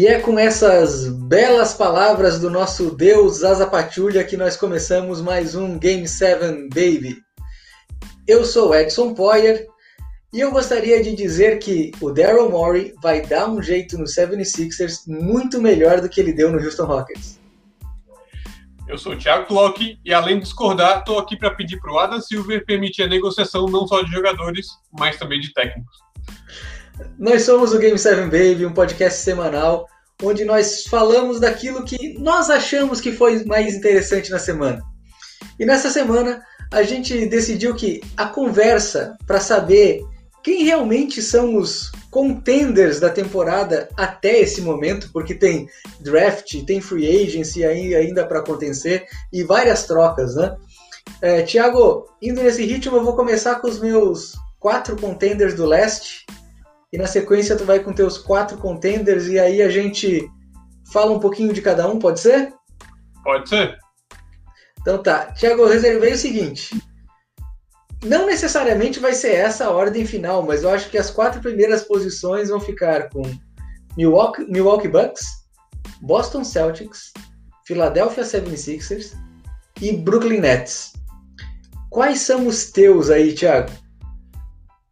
E é com essas belas palavras do nosso Deus Patrulha que nós começamos mais um Game 7 Baby. Eu sou Edson Poyer e eu gostaria de dizer que o Daryl Morey vai dar um jeito no 76ers muito melhor do que ele deu no Houston Rockets. Eu sou o Thiago Clock e, além de discordar, estou aqui para pedir para o Adam Silver permitir a negociação não só de jogadores, mas também de técnicos. Nós somos o Game 7 Baby, um podcast semanal onde nós falamos daquilo que nós achamos que foi mais interessante na semana. E nessa semana a gente decidiu que a conversa para saber quem realmente são os contenders da temporada até esse momento, porque tem draft, tem free agency ainda para acontecer e várias trocas, né? É, Tiago, indo nesse ritmo, eu vou começar com os meus quatro contenders do leste e na sequência tu vai com teus quatro contenders e aí a gente fala um pouquinho de cada um, pode ser? Pode ser. Então tá. Tiago, eu reservei o seguinte. Não necessariamente vai ser essa a ordem final, mas eu acho que as quatro primeiras posições vão ficar com Milwaukee, Milwaukee Bucks, Boston Celtics, Philadelphia 76ers e Brooklyn Nets. Quais são os teus aí, Thiago?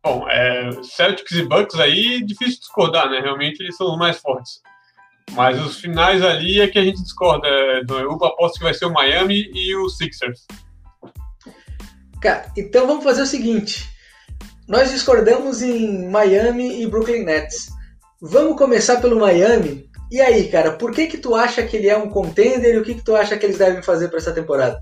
Bom, é, Celtics e Bucks aí, difícil discordar, né? Realmente eles são os mais fortes. Mas os finais ali é que a gente discorda. Eu aposto que vai ser o Miami e o Sixers. Cara, então vamos fazer o seguinte. Nós discordamos em Miami e Brooklyn Nets. Vamos começar pelo Miami. E aí, cara, por que que tu acha que ele é um contender e o que que tu acha que eles devem fazer para essa temporada?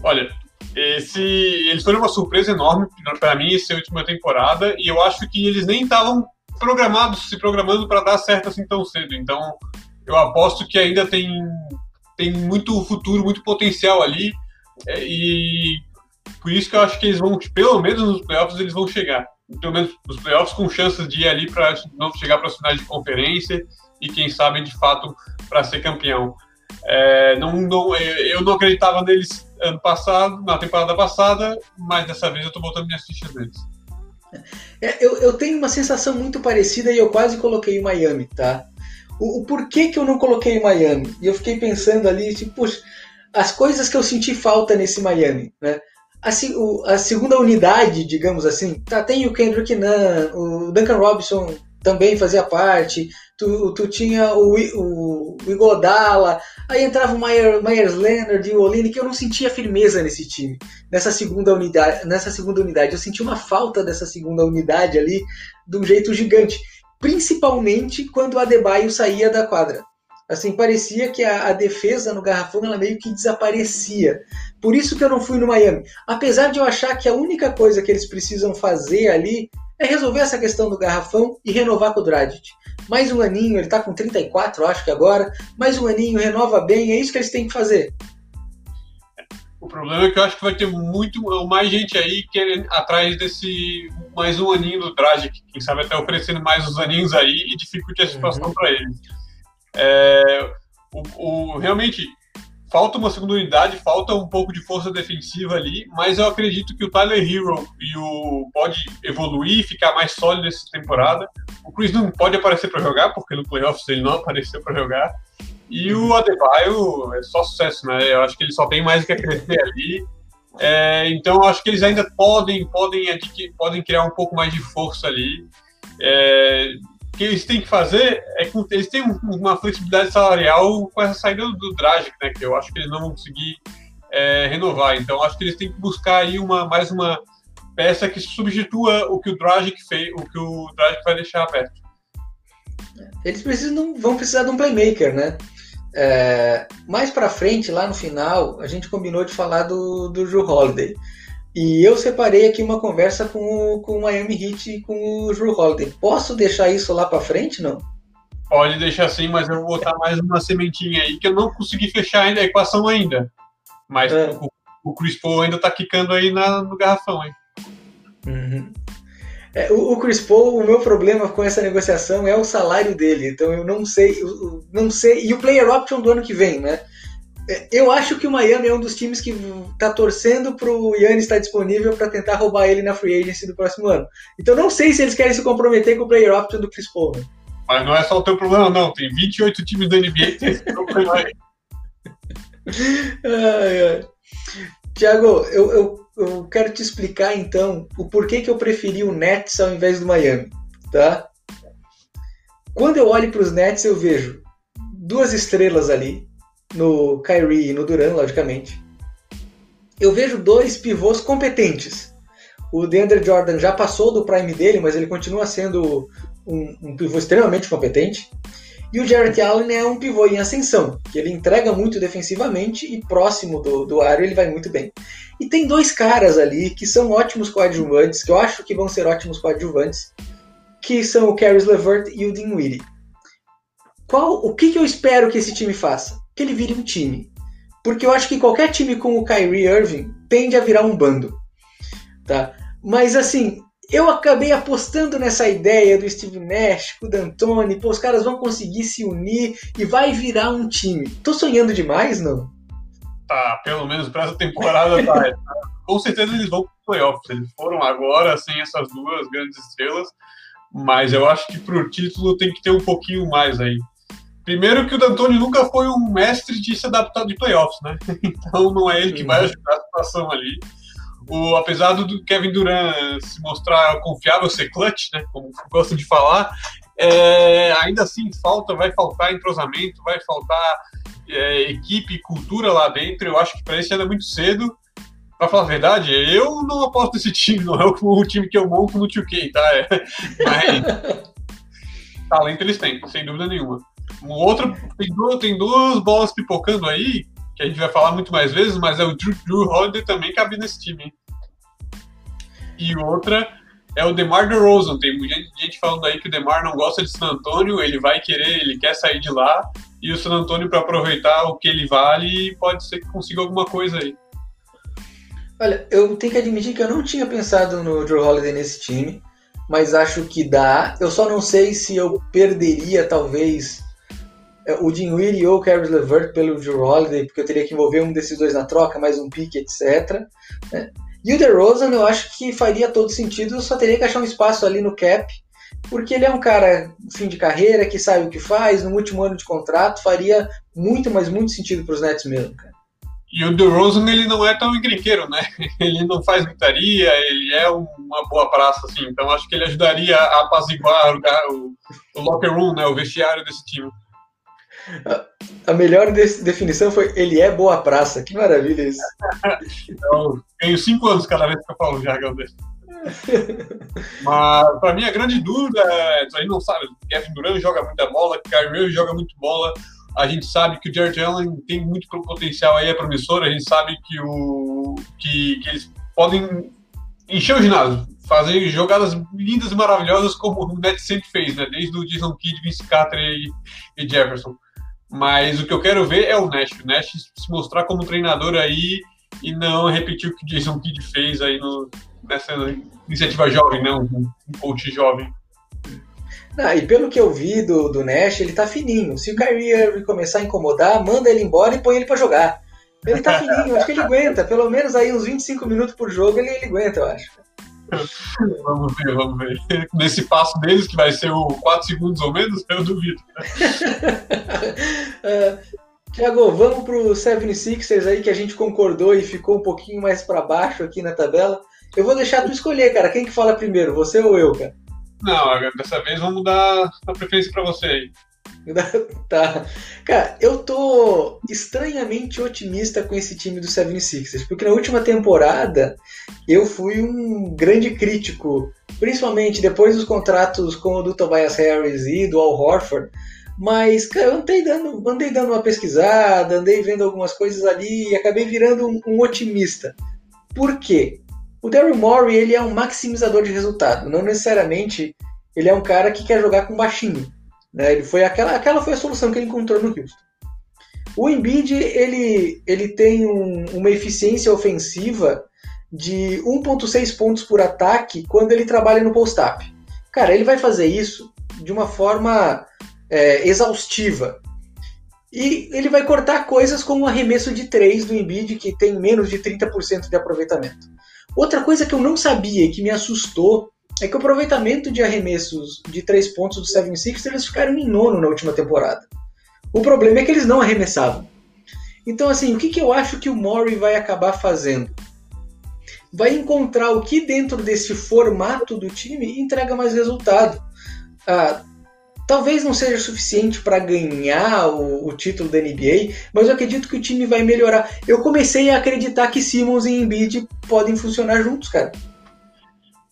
Olha, esse, eles foram uma surpresa enorme para mim essa última temporada e eu acho que eles nem estavam programados, se programando para dar certo assim tão cedo. Então, eu aposto que ainda tem, tem muito futuro, muito potencial ali é, e por isso que eu acho que eles vão, pelo menos nos playoffs, eles vão chegar. Pelo menos nos playoffs com chances de ir ali para não chegar para as finais de conferência e quem sabe de fato para ser campeão. É, não, não, eu não acreditava neles ano passado, na temporada passada, mas dessa vez eu estou botando minhas fichas neles. É, eu, eu, tenho uma sensação muito parecida e eu quase coloquei o Miami, tá? O, o, porquê que eu não coloquei o Miami? E eu fiquei pensando ali, tipo, puxa, as coisas que eu senti falta nesse Miami, né? A, o, a segunda unidade, digamos assim, tá, tem o Kendrick Nunn, o Duncan Robinson também fazia parte, tu, tu tinha o, o, o Igodala, aí entrava o Myers, Myers Leonard e o Olini, que eu não sentia firmeza nesse time, nessa segunda unidade, nessa segunda unidade. Eu senti uma falta dessa segunda unidade ali de um jeito gigante, principalmente quando o Adebayo saía da quadra. Assim, parecia que a, a, defesa no garrafão ela meio que desaparecia. Por isso que eu não fui no Miami. Apesar de eu achar que a única coisa que eles precisam fazer ali é resolver essa questão do garrafão e renovar com o Dragic. Mais um aninho, ele tá com 34, acho que agora. Mais um aninho, renova bem, é isso que eles têm que fazer. O problema é que eu acho que vai ter muito mais gente aí querendo atrás desse mais um aninho do Dragic, quem sabe até oferecendo mais uns aninhos aí e dificulte a situação uhum. para eles. É, o, o, realmente, falta uma segunda unidade, falta um pouco de força defensiva ali, mas eu acredito que o Tyler Hero e o pode evoluir, ficar mais sólido nessa temporada. O Chris não pode aparecer para jogar, porque no playoffs ele não apareceu para jogar. E o Adebayo é só sucesso, né? Eu acho que ele só tem mais que crescer ali. É, então eu acho que eles ainda podem podem podem criar um pouco mais de força ali. É, que eles têm que fazer é que eles têm uma flexibilidade salarial com essa saída do Dragic, né? Que eu acho que eles não vão conseguir é, renovar. Então acho que eles têm que buscar aí uma mais uma peça que substitua o que o Dragic fez, o que o Dragic vai deixar aberto. Eles precisam, vão precisar de um playmaker, né? É, mais para frente, lá no final, a gente combinou de falar do, do Drew Holiday. E eu separei aqui uma conversa com, o, com o Miami Heat e com o Drew Holiday. Posso deixar isso lá para frente, não? Pode deixar sim, mas eu vou botar mais uma sementinha aí que eu não consegui fechar ainda a equação ainda. Mas é. o, o, Chris Paul ainda tá quicando aí na, no garrafão, hein? Uhum. É, o, o, Chris Paul, o meu problema com essa negociação é o salário dele. Então eu não sei, eu não sei. E o player option do ano que vem, né? É, eu acho que o Miami é um dos times que está torcendo para o Yannis estar disponível para tentar roubar ele na free agency do próximo ano. Então não sei se eles querem se comprometer com o player option do Chris Paul. Né? Mas não é só o teu problema, não. Tem 28 times da NBA que tem esse problema aí. ai, ai. Tiago, eu, eu, eu quero te explicar então o porquê que eu preferi o Nets ao invés do Miami, tá? Quando eu olho para os Nets, eu vejo duas estrelas ali, no Kyrie e no Duran, logicamente. Eu vejo dois pivôs competentes. O DeAndre Jordan já passou do prime dele, mas ele continua sendo um, um pivô extremamente competente. E o Jarrett Allen é um pivô em ascensão, que ele entrega muito defensivamente e próximo do, do aro ele vai muito bem. E tem dois caras ali que são ótimos coadjuvantes, que eu acho que vão ser ótimos coadjuvantes, que são o Caris LeVert e o Dinwiddie. Qual, o que, que eu espero que esse time faça? Que ele vire um time. Porque eu acho que qualquer time com o Kyrie Irving tende a virar um bando. Tá? Mas assim, eu acabei apostando nessa ideia do Steve Nash, com o D'Antoni, pô, os caras vão conseguir se unir e vai virar um time. Tô sonhando demais, não? Tá, pelo menos para essa temporada tá. Com certeza eles vão pro playoffs. Eles foram agora sem essas duas grandes estrelas, mas eu acho que pro título tem que ter um pouquinho mais aí. Primeiro que o D'Antoni nunca foi um mestre de se adaptar de playoffs, né? Então não é ele que vai ajudar a situação ali o, apesar do Kevin Durant se mostrar confiável, ser clutch, né, como gosto de falar, é, ainda assim falta, vai faltar entrosamento, vai faltar é, equipe, cultura lá dentro. Eu acho que para isso ainda é muito cedo. Para falar a verdade, eu não aposto nesse time, não é o, o time que eu monto no 2K, tá? É, mas talento eles têm, sem dúvida nenhuma. Um outro, tem duas, tem duas bolas pipocando aí, que a gente vai falar muito mais vezes, mas é o Drew, Drew Holiday também cabe nesse time. E outra é o DeMar DeRozan. Tem muita gente falando aí que o DeMar não gosta de San Antonio, ele vai querer, ele quer sair de lá, e o San Antonio, para aproveitar o que ele vale, pode ser que consiga alguma coisa aí. Olha, eu tenho que admitir que eu não tinha pensado no Drew Holiday nesse time, mas acho que dá. Eu só não sei se eu perderia, talvez, o Dinwiddie ou o Caris LeVert pelo Drew Holiday, porque eu teria que envolver um desses dois na troca, mais um pique, etc. Né? E o DeRozan eu acho que faria todo sentido, só teria que achar um espaço ali no cap, porque ele é um cara fim de carreira, que sabe o que faz, no último ano de contrato, faria muito, mas muito sentido para os Nets mesmo, cara. E o DeRozan, ele não é tão encrenqueiro, né? Ele não faz gritaria, ele é uma boa praça, assim. Então acho que ele ajudaria a apaziguar o, o locker room, né? O vestiário desse time. A melhor definição foi ele é boa praça. Que maravilha isso. eu tenho cinco anos cada vez que eu falo um jargão desse. Mas para mim a grande dúvida é, a gente não sabe, Kevin Durant joga muita bola, Kyrie joga muito bola. A gente sabe que o Jared Allen tem muito potencial aí, é promissor. A gente sabe que, o, que, que eles podem encher o ginásio, fazer jogadas lindas e maravilhosas como o Net sempre fez, né? Desde o Jason Kidd, Vince Carter e, e Jefferson. Mas o que eu quero ver é o Nash. O Nash se mostrar como treinador aí e não repetir o que o Jason Kidd fez aí no, nessa iniciativa jovem, né? Um, coach jovem. Ah, e pelo que eu vi do, do Nash, ele tá fininho. Se o Kyrie começar a incomodar, manda ele embora e põe ele para jogar. Ele tá fininho, acho que ele aguenta. Pelo menos aí uns 25 minutos por jogo ele, ele aguenta, eu acho. Vamos ver, vamos ver. Nesse passo deles, que vai ser o 4 segundos ou menos, eu duvido. uh, Tiago, vamos pro 76ers aí que a gente concordou e ficou um pouquinho mais para baixo aqui na tabela. Eu vou deixar tu escolher, cara. Quem que fala primeiro, você ou eu, cara? Não, dessa vez vamos dar a preferência para você aí. tá. Cara, eu tô estranhamente otimista com esse time do 76ers, porque na última temporada eu fui um grande crítico, principalmente depois dos contratos com o do Tobias Harris e do Al Horford. Mas, cara, eu andei dando, andei dando uma pesquisada, andei vendo algumas coisas ali e acabei virando um, um otimista. Por quê? O Daryl Morey ele é um maximizador de resultado, não necessariamente ele é um cara que quer jogar com baixinho. Né? Ele foi aquela, aquela foi a solução que ele encontrou no Houston. O Embiid ele, ele tem um, uma eficiência ofensiva de 1.6 pontos por ataque quando ele trabalha no post-up. Cara, ele vai fazer isso de uma forma é, exaustiva. E ele vai cortar coisas como o arremesso de 3 do Embiid, que tem menos de 30% de aproveitamento. Outra coisa que eu não sabia e que me assustou é que o aproveitamento de arremessos de três pontos do 76 eles ficaram em nono na última temporada. O problema é que eles não arremessavam. Então, assim, o que, que eu acho que o Murray vai acabar fazendo? Vai encontrar o que dentro desse formato do time entrega mais resultado. Ah, talvez não seja suficiente para ganhar o, o, título da NBA, mas eu acredito que o time vai melhorar. Eu comecei a acreditar que Simmons e Embiid podem funcionar juntos, cara.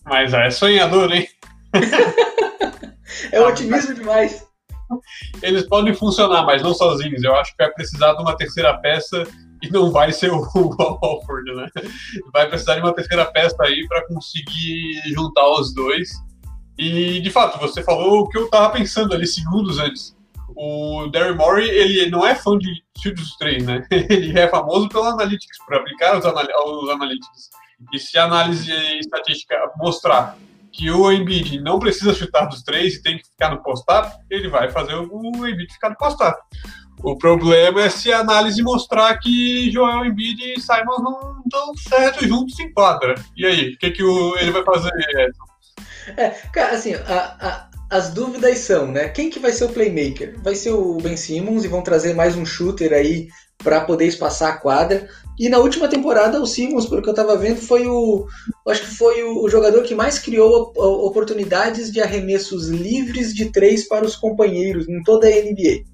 Mas é sonhador, hein? é otimismo demais. Eles podem funcionar, mas não sozinhos. Eu acho que vai precisar de uma terceira peça e não vai ser o Alford, né? Vai precisar de uma terceira peça aí para conseguir juntar os dois. E, de fato, você falou o que eu tava pensando ali segundos antes. O Derry Morey, ele não é fã de Studios 3, né? Ele é famoso pelo Analytics, por aplicar os, anal os Analytics. E se a análise estatística mostrar que o Embiid não precisa chutar dos três e tem que ficar no post-up, ele vai fazer o Embiid ficar no post-up. O problema é se a análise mostrar que Joel Embiid e Simons não estão certos juntos em quadra. E aí, o que, que o, ele vai fazer? É, cara, assim, a, a, as dúvidas são, né? Quem que vai ser o playmaker? Vai ser o Ben Simmons e vão trazer mais um shooter aí para poder espaçar a quadra. E na última temporada, o Simmons, pelo que eu estava vendo, foi o. Acho que foi o, jogador que mais criou oportunidades de arremessos livres de três para os companheiros em toda a NBA.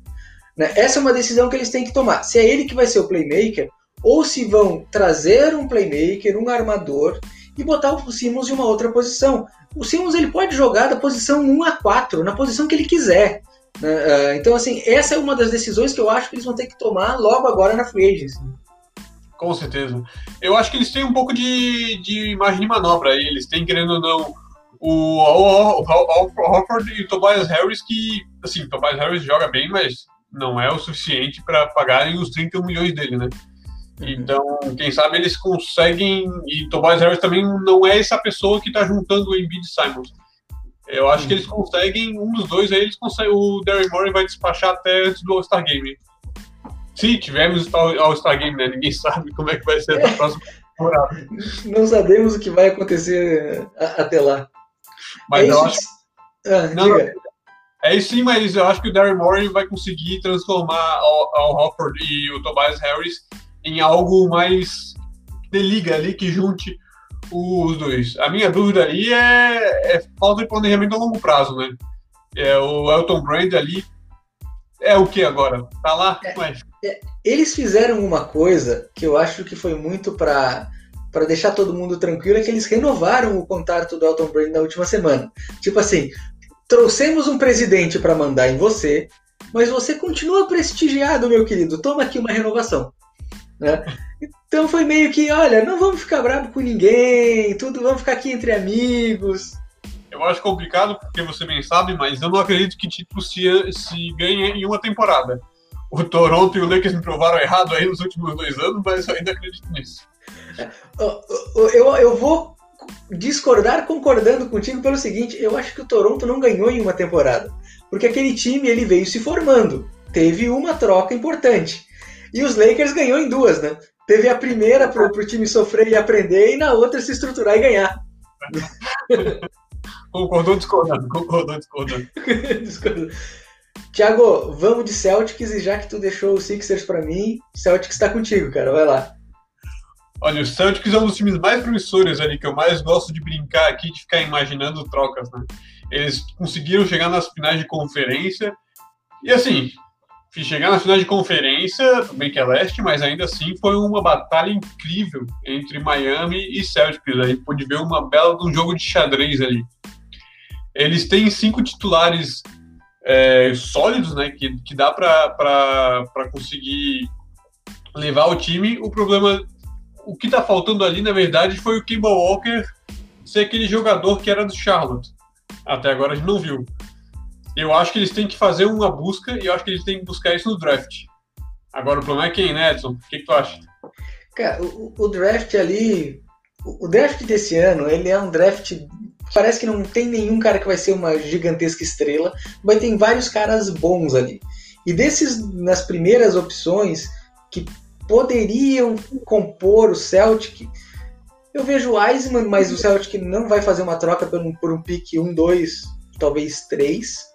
Né? Essa é uma decisão que eles têm que tomar. Se é ele que vai ser o playmaker, ou se vão trazer um playmaker, um armador, e botar o Simmons em uma outra posição. O Simmons ele pode jogar da posição 1 a 4, na posição que ele quiser. Né? Ah, então, assim, essa é uma das decisões que eu acho que eles vão ter que tomar logo agora na free agency. Com certeza. Eu acho que eles têm um pouco de, de imagem de manobra aí. Eles têm, querendo ou não, o Hofford e o Tobias Harris, que, assim, o Tobias Harris joga bem, mas não é o suficiente para pagarem os 31 milhões dele, né? Uhum. Então, quem sabe eles conseguem. E Tobias Harris também não é essa pessoa que está juntando o Embiid e Simons. Eu acho que eles conseguem, um dos dois aí, eles conseguem, o Derry Morey vai despachar até antes do All-Star Game. Se tivermos All-Star Game, né? Ninguém sabe como é que vai ser a próxima temporada. Não sabemos o que vai acontecer até lá. Mas é eu acho. Ah, não, não, é isso sim, mas eu acho que o Darren Morey vai conseguir transformar o Hofford e o Tobias Harris em algo mais de liga ali que junte os dois. A minha dúvida ali é, é falta de planejamento a longo prazo, né? É, o Elton Brand ali é o que agora? Tá lá? É, é, eles fizeram uma coisa que eu acho que foi muito para para deixar todo mundo tranquilo é que eles renovaram o contrato do Elton Brand na última semana. Tipo assim, trouxemos um presidente para mandar em você, mas você continua prestigiado, meu querido. Toma aqui uma renovação. Né? Então foi meio que, olha, não vamos ficar bravo com ninguém, tudo, vamos ficar aqui entre amigos. Eu acho complicado, porque você bem sabe, mas eu não acredito que título se, se ganhe em uma temporada. O Toronto e o Lakers me provaram errado aí nos últimos dois anos, mas eu ainda acredito nisso. Eu, eu vou discordar concordando contigo pelo seguinte, eu acho que o Toronto não ganhou em uma temporada. Porque aquele time ele veio se formando. Teve uma troca importante. E os Lakers ganhou em duas, né? Teve a primeira pro, pro time sofrer e aprender, e na outra se estruturar e ganhar. concordou discordando, concordou discordando. discordando. Tiago, vamos de Celtics e já que tu deixou o Sixers para mim, Celtics está contigo, cara, vai lá. Olha, o Celtics é um dos times mais promissores ali, que eu mais gosto de brincar aqui, de ficar imaginando trocas, né? Eles conseguiram chegar nas finais de conferência, e assim, chegar na final de conferência, bem que é leste, mas ainda assim foi uma batalha incrível entre Miami e Celtics. A gente pôde ver uma bela de um jogo de xadrez ali. Eles têm cinco titulares é, sólidos, né, que, que dá para conseguir levar o time. O problema, o que está faltando ali, na verdade, foi o Kimball Walker ser aquele jogador que era do Charlotte. Até agora a gente não viu. Eu acho que eles têm que fazer uma busca e eu acho que eles têm que buscar isso no draft. Agora o problema é quem, né, Edson? O que, que tu acha? Cara, o, o, draft ali. O, o draft desse ano, ele é um draft. Parece que não tem nenhum cara que vai ser uma gigantesca estrela, mas tem vários caras bons ali. E desses, nas primeiras opções, que poderiam compor o Celtic, Eu vejo o Wiseman, mas o Celtic não vai fazer uma troca por um, por um pique 1, 2, talvez 3.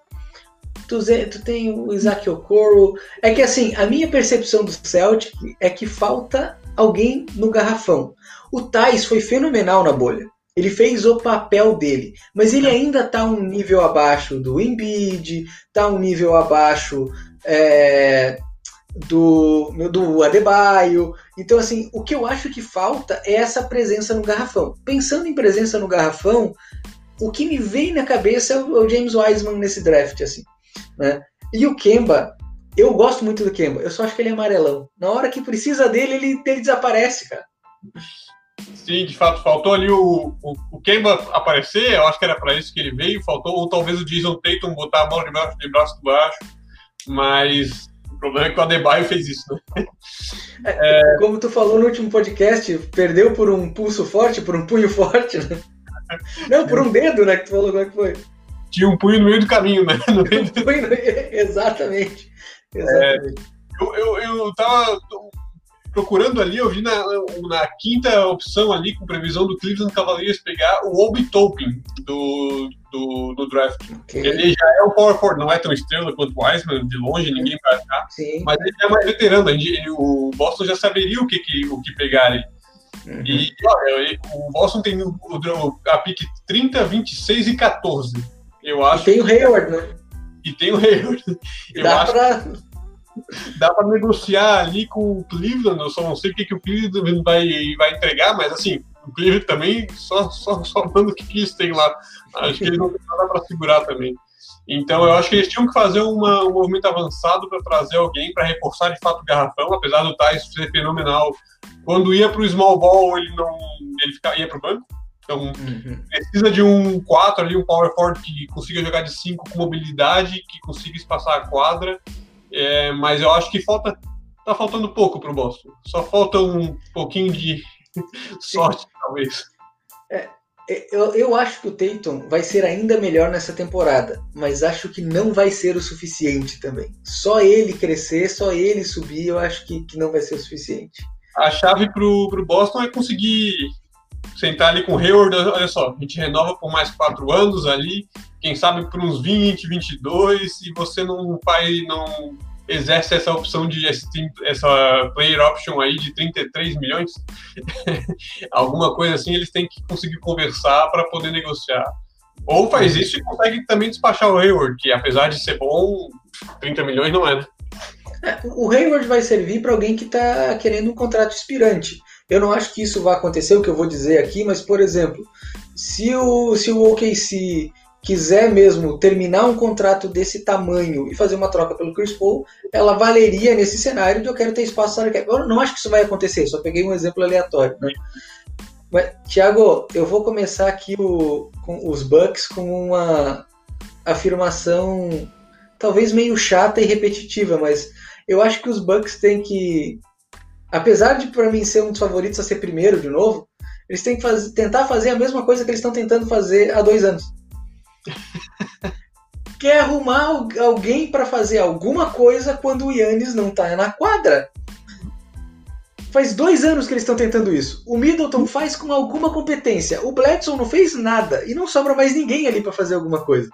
Tu, tu tem o Isaac Okoro. É que assim, a minha percepção do Celtic é que falta alguém no garrafão. O Thais foi fenomenal na bolha. Ele fez o papel dele, mas ele ainda está um nível abaixo do Embiid, está um nível abaixo é, do, do Adebayo. Então, assim, o que eu acho que falta é essa presença no garrafão. Pensando em presença no garrafão, o que me vem na cabeça é o James Wiseman nesse draft, assim. Né? E o Kemba, eu gosto muito do Kemba, eu só acho que ele é amarelão. Na hora que precisa dele, ele, ele desaparece, cara. Sim, de fato, faltou ali o, o, o Kemba aparecer, eu acho que era para isso que ele veio, faltou, ou talvez o Jason Tatum botar a mão de braço, de braço baixo, mas o problema é que o Adebayo fez isso, né? É, é... Como tu falou no último podcast, perdeu por um pulso forte, por um punho forte, né? Não, por um dedo, né, que tu falou, como é que foi? Tinha um punho no meio do caminho, né? No meio do... Exatamente. Exatamente. É, eu, eu, eu tava procurando ali, eu vi na, na quinta opção ali, com previsão do Cleveland Cavaliers pegar o Obi Topin do, do, do draft. Okay. Ele já é o power forward, não é tão estrela quanto o Wiseman, de longe, ninguém vai achar. Sim. Mas ele é mais veterano, ele, o Boston já saberia o que, que, o que pegar ali. Uhum. E olha, o Boston tem o, o, a pick 30, 26 e 14. Eu acho. E tem o Hayward, né? E tem o Hayward. Eu Dá acho pra dá para negociar ali com o Cleveland. Eu só não sei o que, que o Cleveland vai, vai entregar, mas assim, o Cleveland também só, só, só manda o que, que eles têm lá. Acho que eles não tem nada para segurar também. Então eu acho que eles tinham que fazer uma, um movimento avançado para trazer alguém para reforçar de fato o garrafão, apesar do Thais ser fenomenal. Quando ia para o small ball, ele não ele fica, ia para o banco. Então, uhum. precisa de um 4 ali, um power forward que consiga jogar de 5 com mobilidade, que consiga espaçar a quadra é, mas eu acho que falta tá faltando pouco para o Boston. Só falta um pouquinho de sorte, talvez. É, é, eu, eu acho que o Tatum vai ser ainda melhor nessa temporada, mas acho que não vai ser o suficiente também. Só ele crescer, só ele subir, eu acho que, que não vai ser o suficiente. A chave para o Boston é conseguir sentar ali com o Hayward, olha só, a gente renova por mais quatro anos ali, quem sabe por uns 20, 22, e você não faz, não exerce essa opção de essa player option aí de 33 milhões, alguma coisa assim, eles têm que conseguir conversar para poder negociar. Ou faz isso e consegue também despachar o Hayward, que apesar de ser bom, 30 milhões não é, né? É, o Hayward vai servir para alguém que está querendo um contrato expirante. Eu não acho que isso vai acontecer, o que eu vou dizer aqui, mas, por exemplo, se o, se o OKC quiser mesmo terminar um contrato desse tamanho e fazer uma troca pelo Chris Paul, ela valeria nesse cenário de eu quero ter espaço para Eu não acho que isso vai acontecer, só peguei um exemplo aleatório. Né? Mas, Thiago, eu vou começar aqui o, com os Bucks com uma afirmação talvez meio chata e repetitiva, mas eu acho que os Bucks têm que apesar de para mim ser um dos favoritos a ser primeiro de novo, eles têm que fazer, tentar fazer a mesma coisa que eles estão tentando fazer há dois anos. Quer arrumar alguém para fazer alguma coisa quando o Yannis não está na quadra. Faz dois anos que eles estão tentando isso. O Middleton faz com alguma competência. O Bledson não fez nada. E não sobra mais ninguém ali para fazer alguma coisa.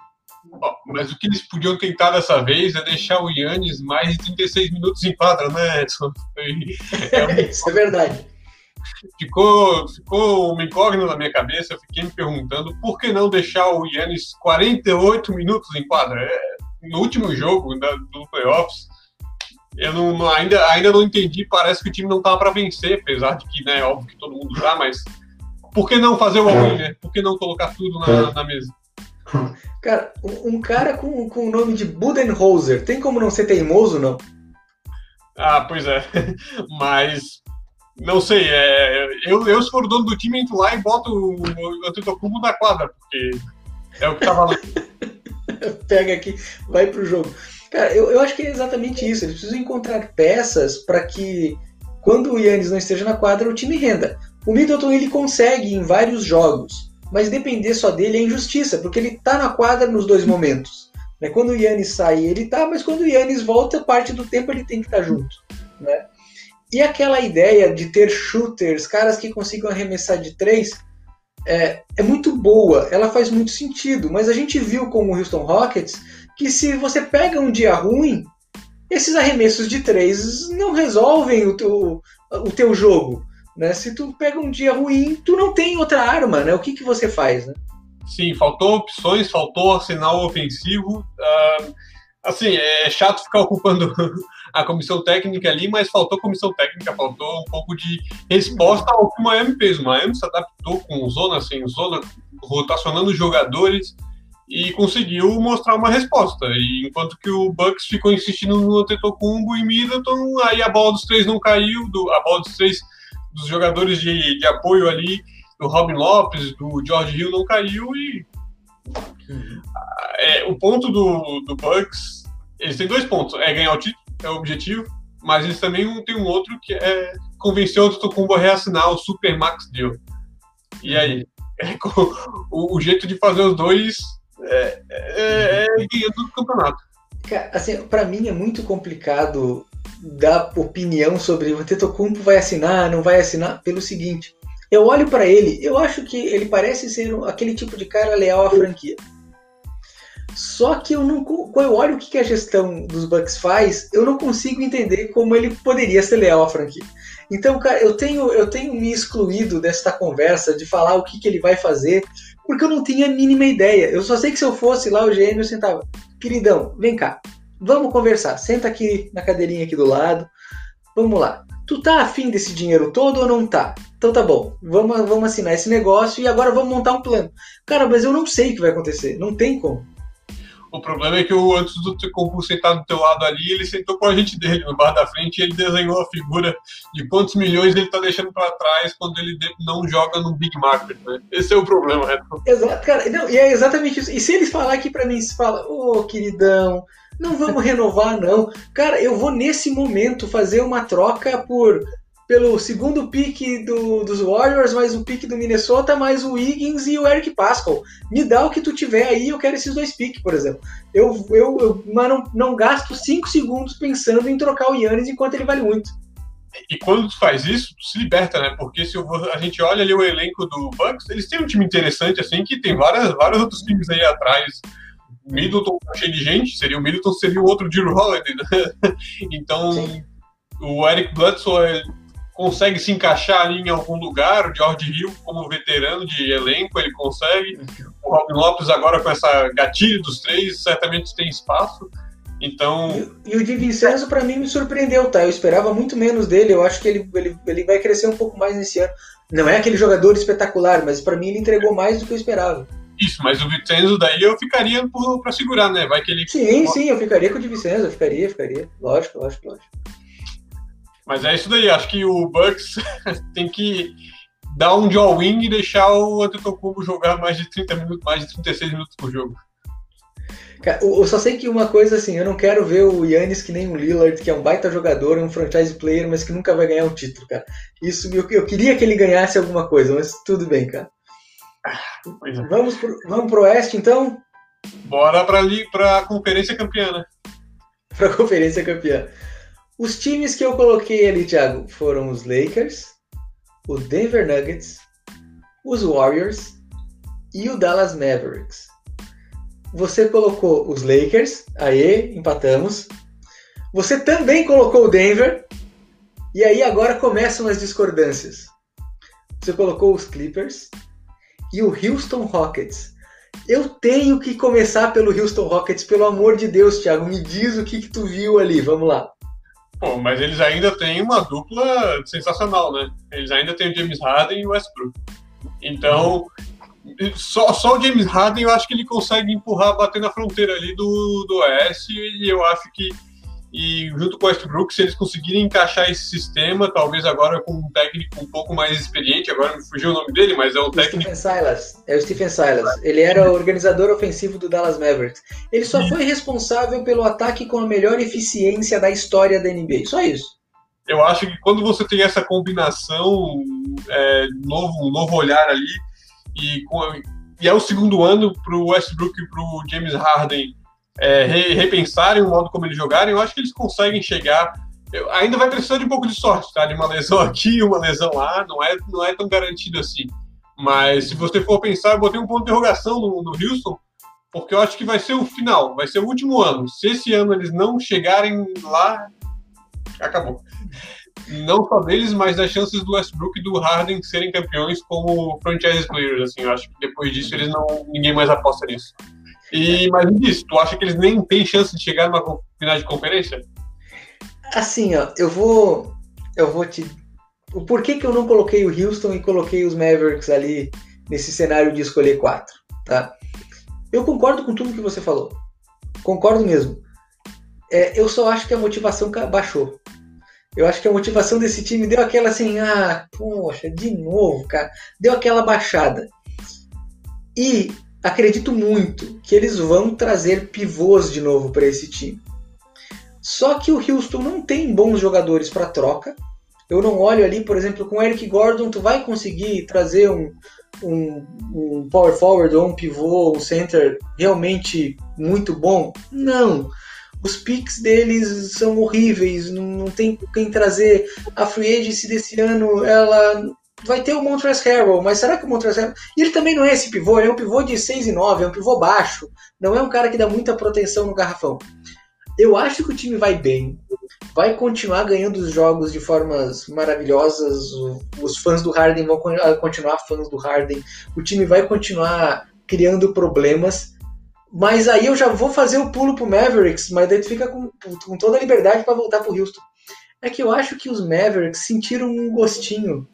Mas o que eles podiam tentar dessa vez é deixar o Yannis mais de 36 minutos em quadra, né, Edson? É, Isso é verdade. Ficou, ficou uma incógnita na minha cabeça, eu fiquei me perguntando por que não deixar o Yannis 48 minutos em quadra? É, no último jogo da, do playoffs, eu não, ainda, ainda não entendi, parece que o time não estava para vencer, apesar de que, né, óbvio que todo mundo já, mas por que não fazer o all né? Por que não colocar tudo na, na mesa? Cara, um cara com, com o nome de Budenholzer, tem como não ser teimoso, não? Ah, pois é. Mas, não sei, é, eu, eu se for o dono do time, entro lá e boto o, o Antetokounmpo na quadra, porque é o que tava lá. Pega aqui, vai pro jogo. Cara, eu, eu acho que é exatamente isso. Eles precisam encontrar peças para que, quando o Yannis não esteja na quadra, o time renda. O Middleton ele consegue em vários jogos mas depender só dele é injustiça, porque ele está na quadra nos dois momentos. Né? Quando o Yannis sai, ele tá, mas quando o Yannis volta, parte do tempo ele tem que estar tá junto. Né? E aquela ideia de ter shooters, caras que consigam arremessar de três, é, é muito boa, ela faz muito sentido, mas a gente viu com o Houston Rockets que se você pega um dia ruim, esses arremessos de três não resolvem o teu, o teu jogo. Né? Se tu pega um dia ruim, tu não tem outra arma, né? O que, que você faz, né? Sim, faltou opções, faltou arsenal ofensivo. Uh, assim, é chato ficar ocupando a comissão técnica ali, mas faltou comissão técnica, faltou um pouco de resposta ao que o Miami fez. O Miami se adaptou com zona sem zona, rotacionando jogadores e conseguiu mostrar uma resposta. E enquanto que o Bucks ficou insistindo no Antetokounmpo e Middleton, aí a bola dos três não caiu, a bola dos três dos jogadores de, de apoio ali, do Robin Lopes, do George Hill não caiu e uhum. é, o ponto do, do Bucks, eles têm dois pontos, é ganhar o título, é o objetivo, mas eles também têm um outro que é convencer o Antetokounmpo a reassinar o Super Max Deal. E aí, é, o, o, jeito de fazer os dois é, é, é ganhando o campeonato. Assim, para mim é muito complicado dar opinião sobre o Antetokounmpo vai assinar, não vai assinar, pelo seguinte. Eu olho para ele, eu acho que ele parece ser aquele tipo de cara leal à franquia. Só que eu não, quando eu olho o que a gestão dos Bucks faz, eu não consigo entender como ele poderia ser leal à franquia. Então, cara, eu tenho, eu tenho me excluído desta conversa de falar o que, que ele vai fazer, porque eu não tenho a mínima ideia. Eu só sei que se eu fosse lá o GM, eu sentava, queridão, vem cá, Vamos conversar. Senta aqui na cadeirinha aqui do lado. Vamos lá. Tu tá afim desse dinheiro todo ou não tá? Então tá bom. Vamos, vamos assinar esse negócio e agora vamos montar um plano. Cara, mas eu não sei o que vai acontecer. Não tem como. O problema é que o, antes do Tecombo sentar do teu lado ali, ele sentou com a gente dele no bar da frente e ele desenhou a figura de quantos milhões ele tá deixando para trás quando ele não joga no Big Market, né? Esse é o problema, Reto. Exato, cara. Não, e é exatamente isso. E se eles falar aqui para mim, se fala, ô oh, queridão, não vamos renovar, não. Cara, eu vou nesse momento fazer uma troca por pelo segundo pique do, dos Warriors, mais o pique do Minnesota, mais o Higgins e o Eric Pascal. Me dá o que tu tiver aí, eu quero esses dois piques, por exemplo. Eu, eu, eu mas não, não gasto cinco segundos pensando em trocar o Yannis enquanto ele vale muito. E quando tu faz isso, tu se liberta, né? Porque se a gente olha ali o elenco do Bucks, eles têm um time interessante, assim, que tem várias, vários outros times aí atrás. Middleton tá cheio de gente, seria o Middleton seria o outro Drew Holiday, né? Então, Sim. o Eric Bledsoe consegue se encaixar ali em algum lugar, o George Hill como veterano de elenco, ele consegue. O Robin Lopes agora com essa gatilho dos três, certamente tem espaço. Então. E, e o Di Vincenzo, para mim, me surpreendeu, tá? Eu esperava muito menos dele. Eu acho que ele, ele, ele vai crescer um pouco mais nesse ano. Não é aquele jogador espetacular, mas para mim ele entregou mais do que eu esperava. Isso, mas o Vincenzo daí eu ficaria para segurar, né? Vai que ele. Sim, sim, eu ficaria com o Di Vincenzo, eu ficaria, ficaria. Lógico, lógico, lógico. Mas é isso daí, acho que o Bucks tem que dar um jaw wing e deixar o Antetokounmpo jogar mais de 30 minutos, mais de 36 minutos por jogo. Cara, eu só sei que uma coisa assim, eu não quero ver o Yannis que nem o Lillard, que é um baita jogador, um franchise player, mas que nunca vai ganhar um título, cara. Isso eu, eu queria que ele ganhasse alguma coisa, mas tudo bem, cara. É. Vamos pro, vamos pro Oeste, então? Bora para ali para conferência campeã, né? Para conferência campeã. Os times que eu coloquei ali, Thiago, foram os Lakers, o Denver Nuggets, os Warriors e o Dallas Mavericks. Você colocou os Lakers, aí empatamos. Você também colocou o Denver, e aí agora começam as discordâncias. Você colocou os Clippers, e o Houston Rockets. Eu tenho que começar pelo Houston Rockets, pelo amor de Deus, Thiago. Me diz o que, que tu viu ali, vamos lá. Bom, mas eles ainda têm uma dupla sensacional, né? Eles ainda têm o James Harden e o Westbrook. Então, só, só o James Harden eu acho que ele consegue empurrar, bater na fronteira ali do, do Oeste, e eu acho que e junto com o Westbrook, se eles conseguirem encaixar esse sistema, talvez agora com um técnico um pouco mais experiente, agora me fugiu o nome dele, mas é o, o técnico. Stephen Silas. É o Stephen Silas. Ele era o organizador ofensivo do Dallas Mavericks. Ele só foi responsável pelo ataque com a melhor eficiência da história da NBA. Só isso. Eu acho que quando você tem essa combinação, é, novo, um novo olhar ali, e, com, e é o segundo ano para o Westbrook e para o James Harden é, re, repensarem o modo como eles jogarem, eu acho que eles conseguem chegar eu, ainda vai precisar de um pouco de sorte, tá? De uma lesão aqui, uma lesão lá, não é, não é tão garantido assim. Mas se você for pensar, eu botei um ponto de interrogação no, no Houston, porque eu acho que vai ser o final, vai ser o último ano. Se esse ano eles não chegarem lá, acabou. Não só deles, mas das chances do Westbrook e do Harden serem campeões como franchise players. Assim, eu acho que depois disso eles não, ninguém mais aposta nisso. E mas disso, tu acha que eles nem têm chance de chegar numa final de conferência? Assim, ó, eu vou, eu vou te o porquê que eu não coloquei o Houston e coloquei os Mavericks ali nesse cenário de escolher quatro, tá? Eu concordo com tudo que você falou. Concordo mesmo. É, eu só acho que a motivação baixou. Eu acho que a motivação desse time deu aquela assim, ah, poxa, de novo, cara. Deu aquela baixada. E acredito muito que eles vão trazer pivôs de novo para esse time. Só que o Houston não tem bons jogadores para troca. Eu não olho ali, por exemplo, com o Eric Gordon, tu vai conseguir trazer um, um, um power forward ou um pivô, um center realmente muito bom? Não. Os picks deles são horríveis, não, não tem quem trazer. A free agency desse ano, ela vai ter o Montrezl Harrell, mas será que o Montrezl Harrell... Ele também não é esse pivô, ele é um pivô de 6 e 9, é um pivô baixo, não é um cara que dá muita proteção no garrafão. Eu acho que o time vai bem, vai continuar ganhando os jogos de formas maravilhosas. Os fãs do Harden vão continuar fãs do Harden. O time vai continuar criando problemas. Mas aí eu já vou fazer o pulo pro Mavericks, mas daí tu fica com, com toda a liberdade para voltar pro Houston. É que eu acho que os Mavericks sentiram um gostinho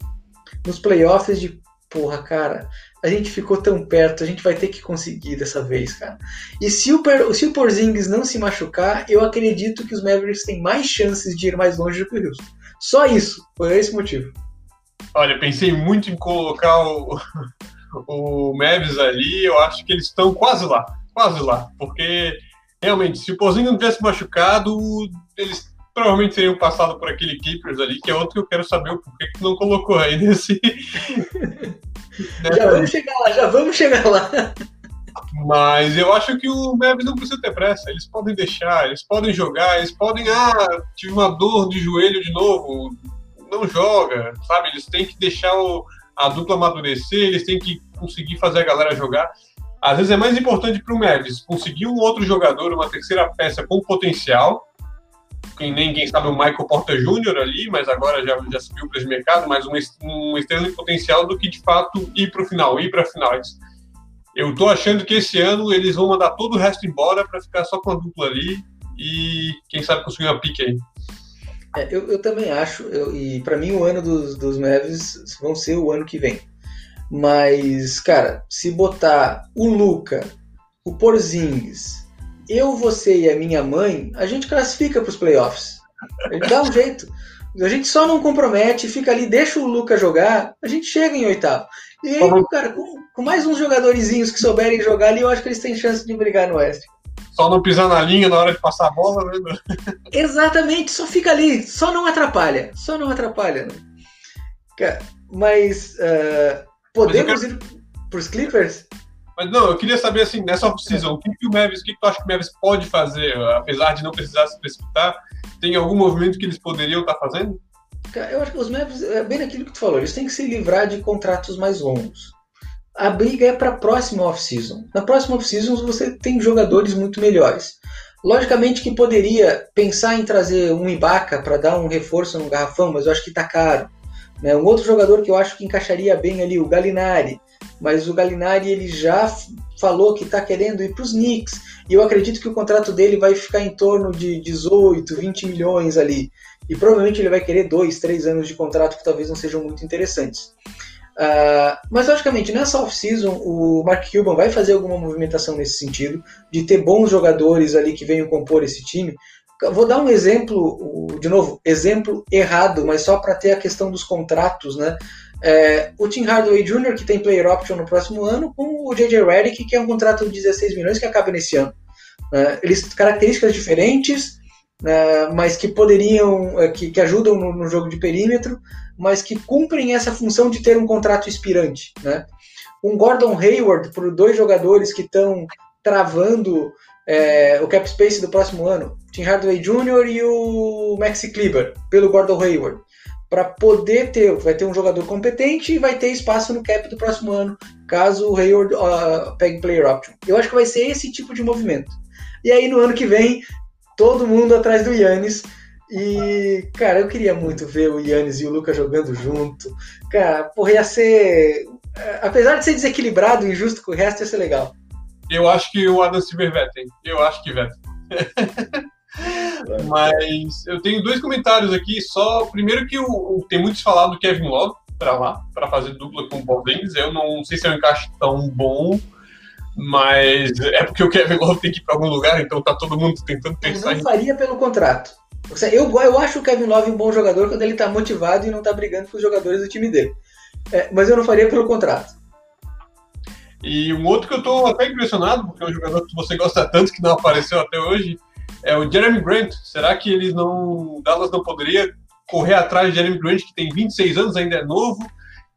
nos playoffs de porra, cara, a gente ficou tão perto, a gente vai ter que conseguir dessa vez, cara. E se o, se o Porzingis não se machucar, eu acredito que os Mavericks têm mais chances de ir mais longe do que o Houston. Só isso, por esse motivo. Olha, pensei muito em colocar o, o Mavis ali, eu acho que eles estão quase lá, quase lá, porque realmente, se o Porzingis não tivesse machucado, eles provavelmente teriam passado por aquele Clippers ali, que é outro que eu quero saber o porquê que não colocou aí nesse, já vamos chegar lá, já vamos chegar lá. Mas eu acho que o Mavis não precisa ter pressa. Eles podem deixar, eles podem jogar, eles podem. Ah, tive uma dor de joelho de novo. Não joga, sabe? Eles têm que deixar o, a dupla amadurecer, eles têm que conseguir fazer a galera jogar. Às vezes é mais importante para o Mavis conseguir um outro jogador, uma terceira peça com potencial, quem nem quem sabe o Michael Porter Jr. ali, mas agora já, já subiu para esse mercado, mas um, um estrela de potencial do que de fato ir para o final, ir para finais. Eu tô achando que esse ano eles vão mandar todo o resto embora para ficar só com a dupla ali e quem sabe conseguir uma pique aí. É, eu, eu, também acho, eu, e para mim o ano dos, dos Mavis vão ser o ano que vem. Mas, cara, se botar o Luca, o Porzingis, eu, você e a minha mãe, a gente classifica para os playoffs. A gente dá um jeito. A gente só não compromete, fica ali, deixa o Luca jogar, a gente chega em oitavo. E aí, uhum. cara, com, com, mais uns jogadorzinhos que souberem jogar ali, eu acho que eles têm chance de brigar no Oeste. Só não pisar na linha na hora de passar a bola, né? Exatamente, só fica ali, só não atrapalha. Só não atrapalha, né? Cara, mas uh, podemos Mas quero... ir para os Clippers? Mas não, eu queria saber assim, nessa off-season, o que, que o Mavis, o que, que tu acha que o Mavis pode fazer, apesar de não precisar se precipitar? Tem algum movimento que eles poderiam estar tá fazendo? Eu acho que os Mavis, é bem aquilo que tu falou, eles têm que se livrar de contratos mais longos. A briga é para a próxima off-season. Na próxima off-season você tem jogadores muito melhores. Logicamente que poderia pensar em trazer um Ibaka para dar um reforço no garrafão, mas eu acho que está caro. Né? Um outro jogador que eu acho que encaixaria bem ali, o Galinari mas o Gallinari ele já falou que está querendo ir para os Knicks e eu acredito que o contrato dele vai ficar em torno de 18, 20 milhões ali e provavelmente ele vai querer dois, três anos de contrato que talvez não sejam muito interessantes. Uh, mas logicamente nessa off-season o Mark Cuban vai fazer alguma movimentação nesse sentido de ter bons jogadores ali que venham compor esse time. Vou dar um exemplo, de novo, exemplo errado, mas só para ter a questão dos contratos, né? É, o Tim Hardaway Jr., que tem player option no próximo ano, com o J.J. Redick, que é um contrato de 16 milhões que acaba nesse ano. É, eles características diferentes, é, mas que poderiam, é, que, que ajudam no, no, jogo de perímetro, mas que cumprem essa função de ter um contrato expirante. Né? Um Gordon Hayward, por dois jogadores que estão travando é, o cap space do próximo ano, Tim Hardaway Jr. e o Maxi Kleber, pelo Gordon Hayward. Para poder ter, vai ter um jogador competente e vai ter espaço no cap do próximo ano, caso o Hayward uh, pegue player option. Eu acho que vai ser esse tipo de movimento. E aí no ano que vem, todo mundo atrás do Yannis. E, cara, eu queria muito ver o Yannis e o Lucas jogando junto. Cara, porra, ia ser. Apesar de ser desequilibrado e injusto com o resto, ia ser legal. Eu acho que o Adam Silver vetem. Eu acho que vetem. Mas eu tenho dois comentários aqui. Só primeiro que o, tem muitos falado do Kevin Love para lá, para fazer dupla com o Paul Davis. Eu não sei se é um encaixe tão bom, mas é porque o Kevin Love tem que ir para algum lugar, então tá todo mundo tentando pensar. Eu não faria pelo contrato. Eu, eu acho o Kevin Love um bom jogador quando ele tá motivado e não tá brigando com os jogadores do time dele. É, mas eu não faria pelo contrato. E um outro que eu tô até impressionado, porque é um jogador que você gosta tanto que não apareceu até hoje, é o Jeremy Grant. Será que eles não. Dallas não poderia correr atrás de Jeremy Grant, que tem 26 anos, ainda é novo,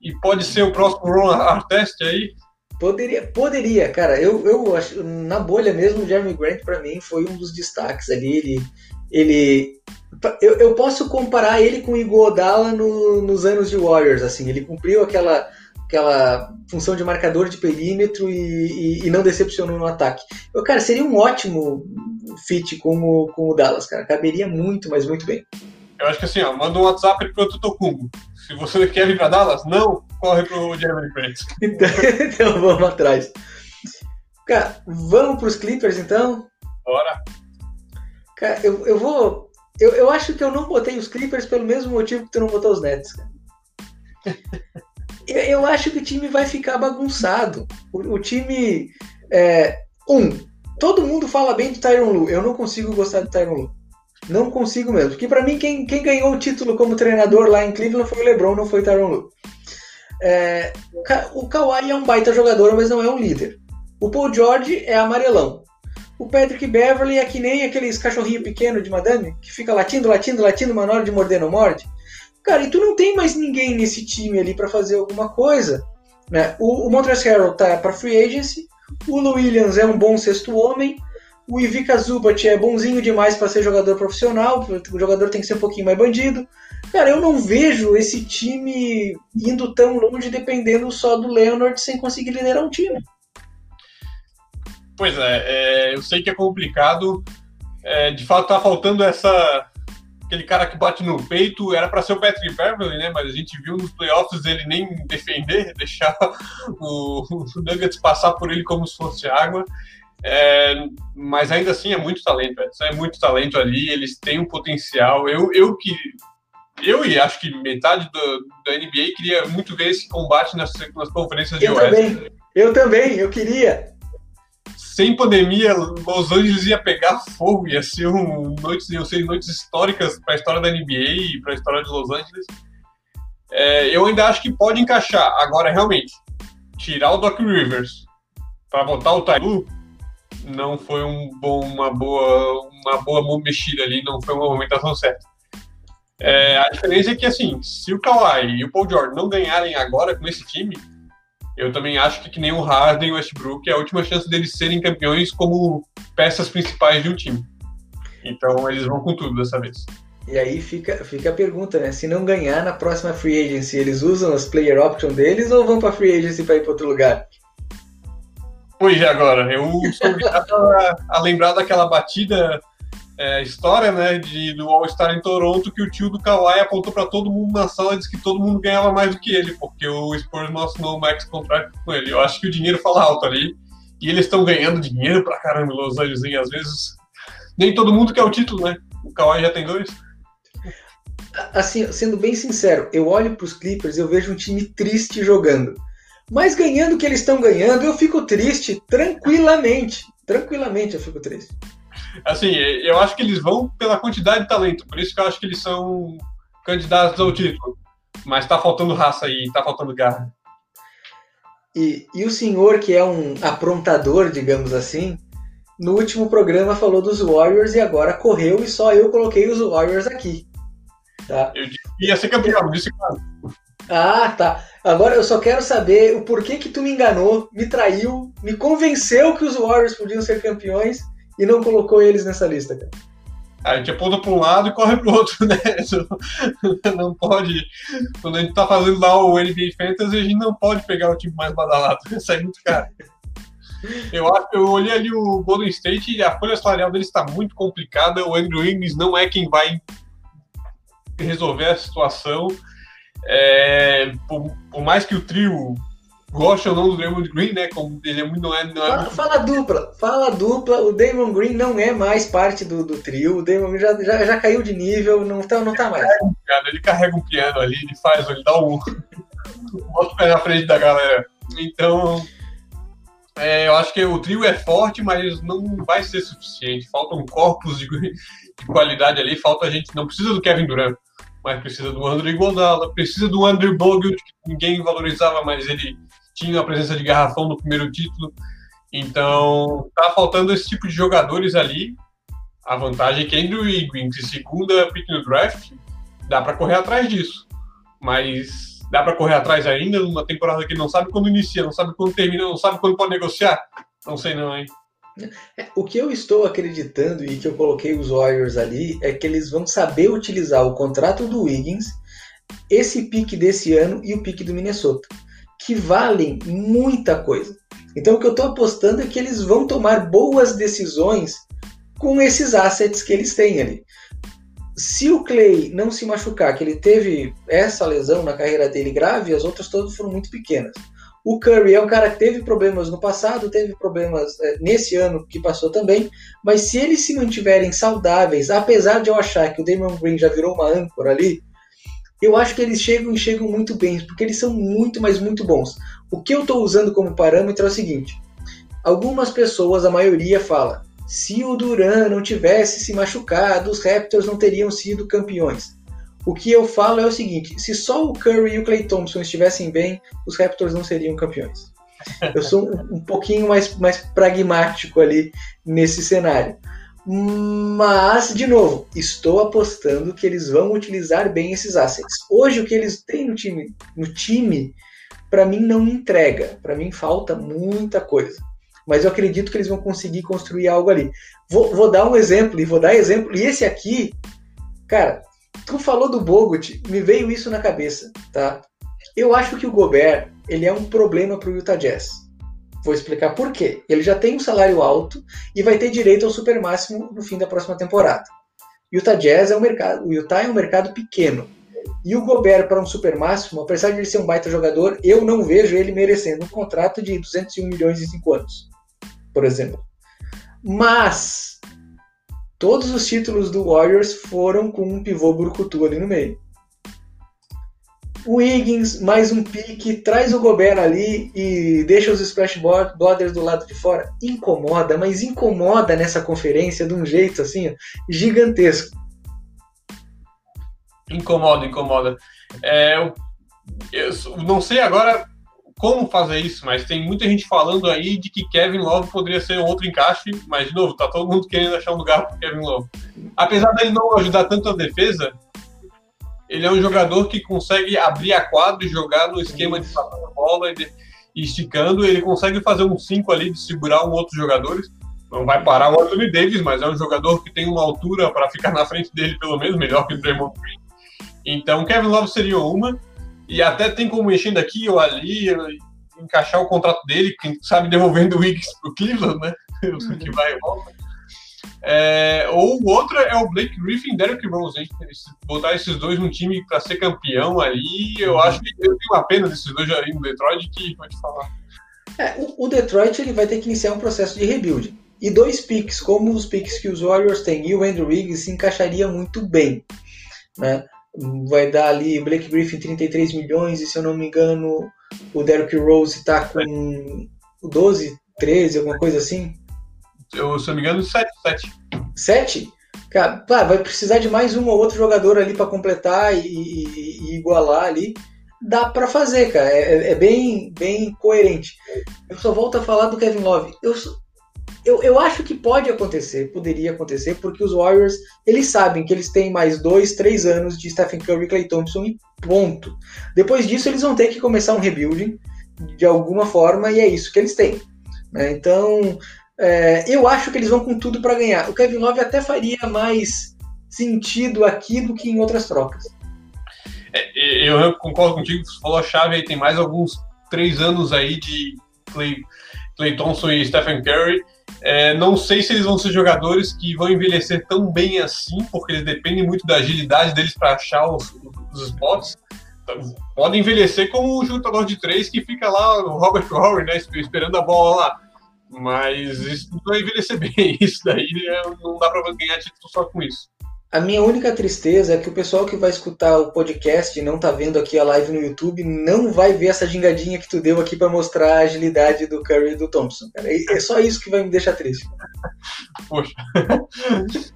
e pode ser o próximo Ron Artest aí? Poderia, poderia, cara. Eu, eu acho, na bolha mesmo, o Jeremy Grant para mim foi um dos destaques ali. Ele, ele eu, eu posso comparar ele com o Iguodala no, nos anos de Warriors, assim. Ele cumpriu aquela aquela função de marcador de perímetro e, e, e, não decepcionou no ataque. Eu, cara, seria um ótimo fit com o, com o Dallas, cara. Caberia muito, mas muito bem. Eu acho que assim, ó, manda um WhatsApp pro Tutokumbo. Se você quer vir para Dallas, não, corre pro Jeremy Grant. então, então vamos atrás. Cara, vamos pros Clippers então? Bora. Cara, eu, eu vou. Eu, eu acho que eu não botei os Clippers pelo mesmo motivo que tu não botou os Nets, cara. eu, eu acho que o time vai ficar bagunçado. O, o time. É, um, todo mundo fala bem do Tyron Lu. Eu não consigo gostar do Tyron Lu. Não consigo mesmo. Porque para mim, quem, quem ganhou o título como treinador lá em Cleveland foi o LeBron, não foi o Tyron Lu. É, o Kawhi é um baita jogador, mas não é um líder. O Paul George é amarelão. O Patrick Beverly é que nem aqueles cachorrinho pequeno de madame, que fica latindo, latindo, latindo, mas hora de morder não morde. Cara, e tu não tem mais ninguém nesse time ali para fazer alguma coisa. Né? O, o Montrezl Harrell tá para free agency, o Lou Williams é um bom sexto homem, o Ivica Zubat é bonzinho demais para ser jogador profissional, o jogador tem que ser um pouquinho mais bandido. Cara, eu não vejo esse time indo tão longe dependendo só do Leonard sem conseguir liderar um time. Pois é, é eu sei que é complicado. É, de fato, tá faltando essa aquele cara que bate no peito, era para ser o Patrick Beverly, né? Mas a gente viu nos playoffs ele nem defender, deixar o, o Nuggets passar por ele como se fosse água. É, mas ainda assim é muito talento, é muito talento ali, eles têm um potencial. Eu, eu que eu e acho que metade do, da NBA queria muito ver esse combate nas, nas conferências eu de Oeste. Também. Eu também, eu queria sem pandemia, Los Angeles ia pegar fogo, ia ser um, noites, iam ser noites históricas para a história da NBA e para a história de Los Angeles. É, eu ainda acho que pode encaixar. Agora, realmente, tirar o Doc Rivers para botar o Tailu não foi um bom, uma boa, uma boa mexida ali, não foi uma movimentação certa. É, a diferença é que, assim, se o Kawhi e o Paul George não ganharem agora com esse time, eu também acho que, que nem o Harden e o Westbrook, é a última chance deles serem campeões como peças principais de um time. Então eles vão com tudo dessa vez. E aí fica, fica a pergunta, né? Se não ganhar na próxima free agency, eles usam as player option deles ou vão para free agency para ir para outro lugar? Pois é, agora. Eu sou obrigado a, a lembrar daquela batida é, história, né, de, do All-Star em Toronto, que o tio do Kawhi apontou para todo mundo na sala e disse que todo mundo ganhava mais do que ele, porque o Spurs não assinou o max contract com ele. Eu acho que o dinheiro fala alto ali, e eles estão ganhando dinheiro pra caramba em Los Angeles, às vezes nem todo mundo quer o título, né? O Kawhi já tem dois. Assim, sendo bem sincero, eu olho para os Clippers e eu vejo um time triste jogando. Mas ganhando o que eles estão ganhando, eu fico triste tranquilamente. Tranquilamente eu fico triste. Assim, eu acho que eles vão pela quantidade de talento, por isso que eu acho que eles são candidatos ao título. Mas tá faltando raça aí, tá faltando garra. E, e o senhor, que é um aprontador, digamos assim, no último programa falou dos Warriors e agora correu e só eu coloquei os Warriors aqui. Tá? Eu ia ser campeão, disse claro. Ah, tá. Agora eu só quero saber o porquê que tu me enganou, me traiu, me convenceu que os Warriors podiam ser campeões e não colocou eles nessa lista, cara? A gente aponta para um lado e corre para o outro, né? Não pode. Quando a gente está fazendo lá o NBA Fantasy, a gente não pode pegar o time mais badalado. Isso é muito caro. Eu, acho, eu olhei ali o Golden State e a folha salarial deles está muito complicada. O Andrew Wiggins não é quem vai resolver a situação. É, por, por, mais que o trio goste ou não do Draymond Green, né? Como ele é muito, não é, não é fala, fala dupla, fala dupla. O Draymond Green não é mais parte do, do trio. O Draymond Green já, já, já caiu de nível, não tá, não tá mais. Ele carrega um piano ali, ele faz, ele dá um. Bota o pé na frente da galera. Então. É, eu acho que o trio é forte, mas não vai ser suficiente. Faltam corpos de, de qualidade ali, falta a gente. Não precisa do Kevin Durant mas precisa do Andrew Iguodala, precisa do Andrew Bogut, que ninguém valorizava, mas ele tinha a presença de garrafão no primeiro título. Então, tá faltando esse tipo de jogadores ali. A vantagem é que Andrew Wiggins, segunda pick no draft, dá para correr atrás disso. Mas dá para correr atrás ainda numa temporada que não sabe quando inicia, não sabe quando termina, não sabe quando pode negociar? Não sei não, hein? É, o que eu estou acreditando e que eu coloquei os Warriors ali é que eles vão saber utilizar o contrato do Wiggins, esse pique desse ano e o pique do Minnesota, que valem muita coisa. Então o que eu estou apostando é que eles vão tomar boas decisões com esses assets que eles têm ali. Se o Clay não se machucar, que ele teve essa lesão na carreira dele grave, as outras todas foram muito pequenas. O Curry é um cara que teve problemas no passado, teve problemas é, nesse ano que passou também, mas se eles se mantiverem saudáveis, apesar de eu achar que o Damon Green já virou uma âncora ali, eu acho que eles chegam e chegam muito bem, porque eles são muito, mas muito bons. O que eu estou usando como parâmetro é o seguinte: algumas pessoas, a maioria, fala, se o Duran não tivesse se machucado, os Raptors não teriam sido campeões. O que eu falo é o seguinte: se só o Curry e o Clay Thompson estivessem bem, os Raptors não seriam campeões. Eu sou um, um pouquinho mais, mais pragmático ali nesse cenário. Mas, de novo, estou apostando que eles vão utilizar bem esses assets. Hoje, o que eles têm no time, no time para mim, não entrega. Para mim, falta muita coisa. Mas eu acredito que eles vão conseguir construir algo ali. Vou, vou dar um exemplo, e vou dar exemplo. E esse aqui, cara, Tu falou do Bogut, me veio isso na cabeça, tá? Eu acho que o Gobert, ele é um problema para o Utah Jazz. Vou explicar por quê. Ele já tem um salário alto e vai ter direito ao super máximo no fim da próxima temporada. Utah Jazz é um mercado, o Utah é um mercado pequeno. E o Gobert para um super máximo, apesar de ele ser um baita jogador, eu não vejo ele merecendo um contrato de 201 milhões em 5 anos, por exemplo. Mas Todos os títulos do Warriors foram com um pivô brucutu ali no meio. O Wiggins, mais um pique, traz o Gobert ali e deixa os Splash Brothers do lado de fora. Incomoda, mas incomoda nessa conferência de um jeito assim, gigantesco. Incomoda, incomoda. É, eu, eu não sei agora como fazer isso, mas tem muita gente falando aí de que Kevin Love poderia ser outro encaixe, mas de novo, tá todo mundo querendo achar um lugar para Kevin Love. Apesar dele não ajudar tanto a defesa, ele é um jogador que consegue abrir a quadra e jogar no esquema de passando a bola e, esticando, ele consegue fazer um 5 ali de segurar um outro jogador. Não vai parar o Anthony Davis, mas é um jogador que tem uma altura para ficar na frente dele, pelo menos, melhor que o Draymond Green. Então, Kevin Love seria uma. E até tem como mexendo aqui ou ali, encaixar o contrato dele, quem sabe devolvendo o Wiggins pro Cleveland, né? Uhum. que vai e volta. É, ou o outro é o Blake Griffin e Derrick Rose, hein? Botar esses dois num time para ser campeão ali, eu uhum. acho que eu tenho uma pena desses dois ali no Detroit que pode falar. É, o, o, Detroit ele vai ter que iniciar um processo de rebuild. E dois picks, como os picks que os Warriors têm e o Andrew Wiggins, se encaixaria muito bem. Né? vai dar ali Blake Griffin 33 milhões e se eu não me engano o Derrick Rose está com 12, 13, alguma coisa assim. Eu, se eu não me engano, 7, 7. 7? Cara, vai precisar de mais um ou outro jogador ali para completar e, e, e, igualar ali. Dá para fazer, cara. É, é, é, bem, bem coerente. Eu só volto a falar do Kevin Love. Eu, eu, eu acho que pode acontecer, poderia acontecer, porque os Warriors, eles sabem que eles têm mais dois, três anos de Stephen Curry Clay Thompson e ponto. Depois disso, eles vão ter que começar um rebuilding de alguma forma e é isso que eles têm. Né? Então, É, eu acho que eles vão com tudo para ganhar. O Kevin Love até faria mais sentido aqui do que em outras trocas. É, eu concordo contigo, você falou a chave aí, tem mais alguns três anos aí de Clay, Clay Thompson e Stephen Curry. É, não sei se eles vão ser jogadores que vão envelhecer tão bem assim, porque eles dependem muito da agilidade deles para achar os, os spots. Então, podem envelhecer como o jogador de três que fica lá, o Robert Horry, né, esperando a bola lá. Mas isso não vai envelhecer bem. Isso daí é, não dá para ganhar título só com isso. A minha única tristeza é que o pessoal que vai escutar o podcast e não tá vendo aqui a live no YouTube não vai ver essa gingadinha que tu deu aqui para mostrar a agilidade do Curry e do Thompson. Cara. É só isso que vai me deixar triste. Poxa.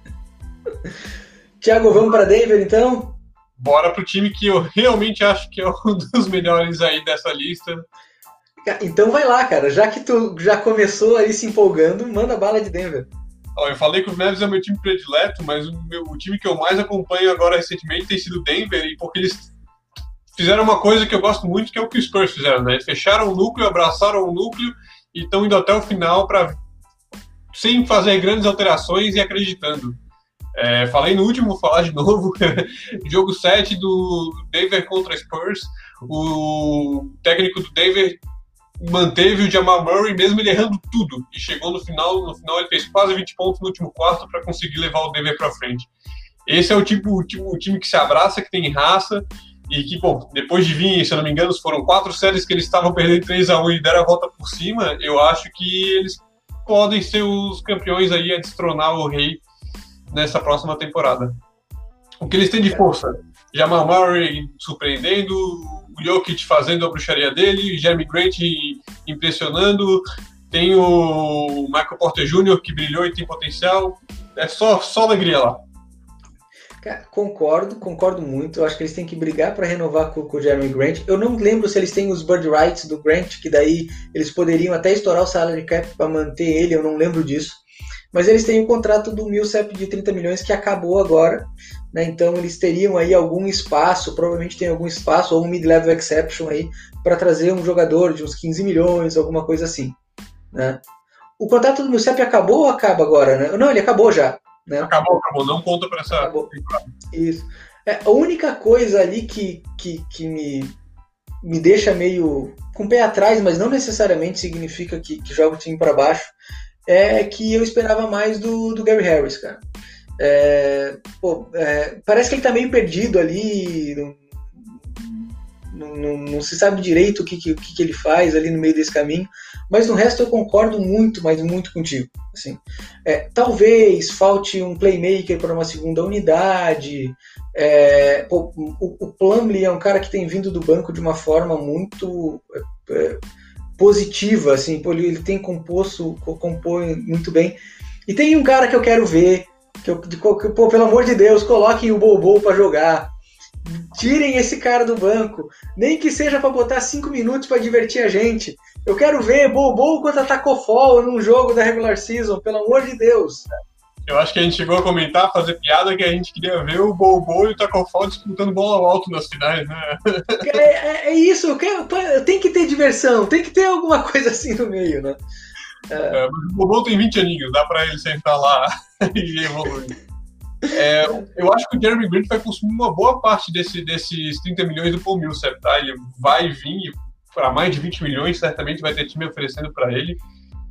Tiago, vamos para Denver então? Bora pro time que eu realmente acho que é um dos melhores aí dessa lista. Então vai lá, cara. Já que tu já começou aí se empolgando, manda bala de Denver. Ó, eu falei que o Mavs é meu time predileto, mas o, meu, o time que eu mais acompanho agora recentemente tem sido Denver, e porque eles fizeram uma coisa que eu gosto muito, que é o que os Spurs fizeram, né? Fecharam o núcleo, abraçaram o núcleo e estão indo até o final para sem fazer grandes alterações e acreditando. É, falei no último, vou falar de novo. Jogo 7 do Denver contra Spurs. O técnico do Denver manteve o Jamal Murray mesmo ele errando tudo e chegou no final, no final ele fez quase 20 pontos no último quarto para conseguir levar o Denver para frente. Esse é o tipo, o tipo o time que se abraça, que tem raça e que, bom, depois de vir, se eu não me engano, foram quatro séries que eles estavam perdendo 3 a 1 e deram a volta por cima, eu acho que eles podem ser os campeões aí a destronar o rei nessa próxima temporada. O que eles têm de força? Jamal Murray surpreendendo, o Jokic fazendo a bruxaria dele, Jeremy Grant impressionando, tem o Michael Porter Jr. que brilhou e tem potencial. É só, só alegria lá. Concordo, concordo muito. Eu acho que eles têm que brigar para renovar com, com, o Jeremy Grant. Eu não lembro se eles têm os bird rights do Grant, que daí eles poderiam até estourar o salary cap para manter ele. Eu não lembro disso. Mas eles têm o contrato do Millsap de 30 milhões que acabou agora. Né? Então eles teriam aí algum espaço, provavelmente tem algum espaço ou um mid-level exception aí para trazer um jogador de uns 15 milhões, alguma coisa assim. Né? O contrato do Millsap acabou ou acaba agora? Né? Não, ele acabou já. Né? Acabou, acabou. Não conta para essa. Acabou. Isso. É, a única coisa ali que, que, que me, me deixa meio com o pé atrás, mas não necessariamente significa que, que joga o time para baixo, é que eu esperava mais do, do Gary Harris, cara. É, pô, é, parece que ele tá meio perdido ali, não, não, não se sabe direito o que, que, que, ele faz ali no meio desse caminho, mas no resto eu concordo muito, mas muito contigo. Assim, é, talvez falte um playmaker para uma segunda unidade. É, pô, o, o é um cara que tem vindo do banco de uma forma muito é, positiva, assim, ele tem composto, compõe muito bem. E tem um cara que eu quero ver, que, eu, de, que pô, pelo amor de Deus, coloquem o Bobo para jogar. Tirem esse cara do banco, nem que seja para botar cinco minutos para divertir a gente. Eu quero ver Bobo contra Tacofol num jogo da regular season, pelo amor de Deus. Eu acho que a gente chegou a comentar, fazer piada, que a gente queria ver o Bobo e o Tacofol disputando bola alto nas finais, né? É, é, é isso, tem que ter diversão, tem que ter alguma coisa assim no meio, né? É. É, o Bobo tem 20 aninhos, dá pra ele sentar lá e evoluir. É, eu acho que o Jeremy Grant vai consumir uma boa parte desse, desses 30 milhões do Paul Millsap, tá? Ele vai vir para mais de 20 milhões, certamente vai ter time oferecendo para ele.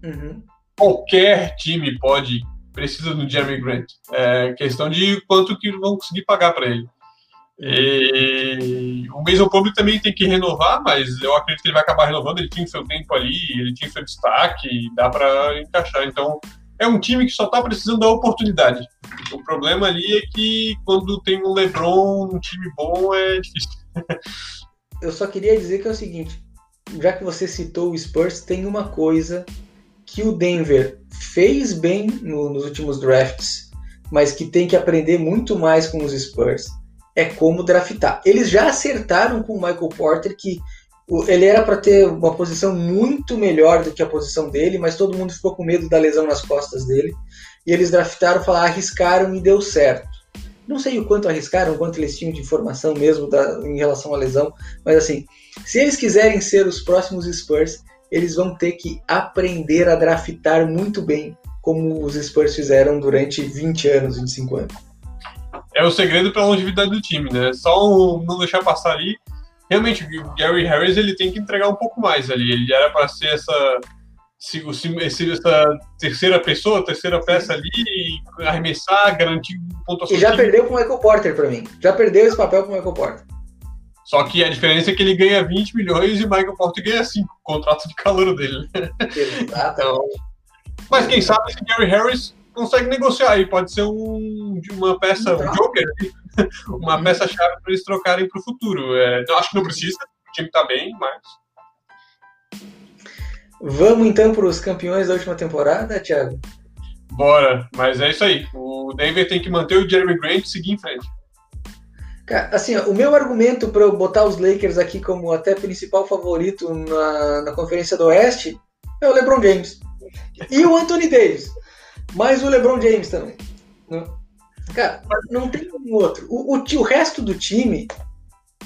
Uhum. Qualquer time pode precisa do Jeremy Grant. É questão de quanto que vão conseguir pagar para ele. E o Mason Public também tem que renovar, mas eu acredito que ele vai acabar renovando. Ele tinha seu tempo ali, ele tinha seu destaque, dá para encaixar. Então, é um time que só está precisando da oportunidade. O problema ali é que quando tem um LeBron, um time bom, é difícil. eu só queria dizer que é o seguinte: já que você citou o Spurs, tem uma coisa que o Denver fez bem no, nos últimos drafts, mas que tem que aprender muito mais com os Spurs, é como draftar. Eles já acertaram com o Michael Porter que ele era para ter uma posição muito melhor do que a posição dele, mas todo mundo ficou com medo da lesão nas costas dele. E eles draftaram, falaram, arriscaram e deu certo. Não sei o quanto arriscaram, o quanto eles tinham de informação mesmo da, em relação à lesão, mas assim, se eles quiserem ser os próximos Spurs, eles vão ter que aprender a draftar muito bem, como os Spurs fizeram durante 20 anos, 25 anos. É o segredo para a longevidade do time, né? Só não deixar passar ali. Realmente, o Gary Harris ele tem que entregar um pouco mais ali. Ele era para ser essa essa terceira pessoa, terceira peça ali, arremessar, garantir pontuação. E já perdeu com o Michael Porter para mim. Já perdeu esse papel com o Michael Porter. Só que a diferença é que ele ganha 20 milhões e o Michael Porter ganha 5, contrato de calor dele. Exato. Então, mas quem sabe se Gary Harris consegue negociar aí, pode ser um, uma peça, um joker, uma peça-chave para eles trocarem para o futuro. É, eu acho que não precisa, o time está bem, mas Vamos então para os campeões da última temporada, Thiago? Bora, mas é isso aí. O Denver tem que manter o Jeremy Grant e seguir em frente. Cara, assim, o meu argumento para eu botar os Lakers aqui como até principal favorito na, na Conferência do Oeste é o LeBron James. E o Anthony Davis. Mas o LeBron James também. Cara, não tem um outro. O, o, o resto do time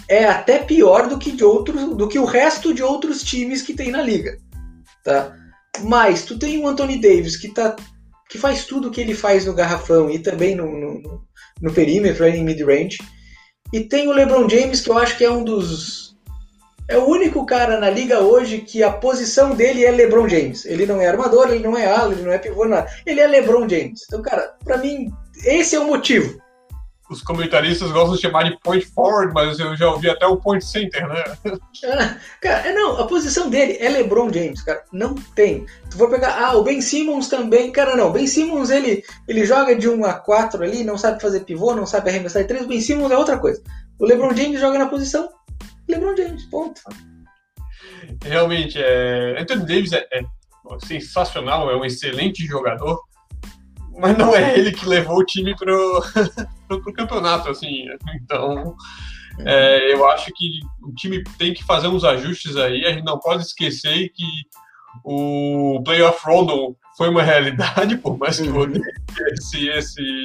é até pior do que, de outros, do que o resto de outros times que tem na liga tá? Mas tu tem o Anthony Davis que tá que faz tudo o que ele faz no garrafão e também no, no, no perímetro, em mid-range. E tem o LeBron James, que eu acho que é um dos. É o único cara na liga hoje que a posição dele é LeBron James. Ele não é armador, ele não é ala, ele não é pivô, nada. Ele é LeBron James. Então, cara, para mim, esse é o motivo os comentaristas gostam de chamar de point forward, mas eu já ouvi até o point center, né? Ah, cara, é, não, a posição dele é LeBron James, cara. Não tem. Tu for pegar, ah, o Ben Simmons também, cara, não. Ben Simmons, ele, ele joga de 1 a 4 ali, não sabe fazer pivô, não sabe arremessar de 3. O Ben Simmons é outra coisa. O LeBron James joga na posição LeBron James, ponto. Realmente, é... Anthony Davis é, é sensacional, é um excelente jogador mas não é ele que levou o time pro, pro, campeonato, assim. Então, é, eu acho que o time tem que fazer uns ajustes aí. A gente não pode esquecer que o playoff Rondo foi uma realidade, por mais que uhum. esse, esse,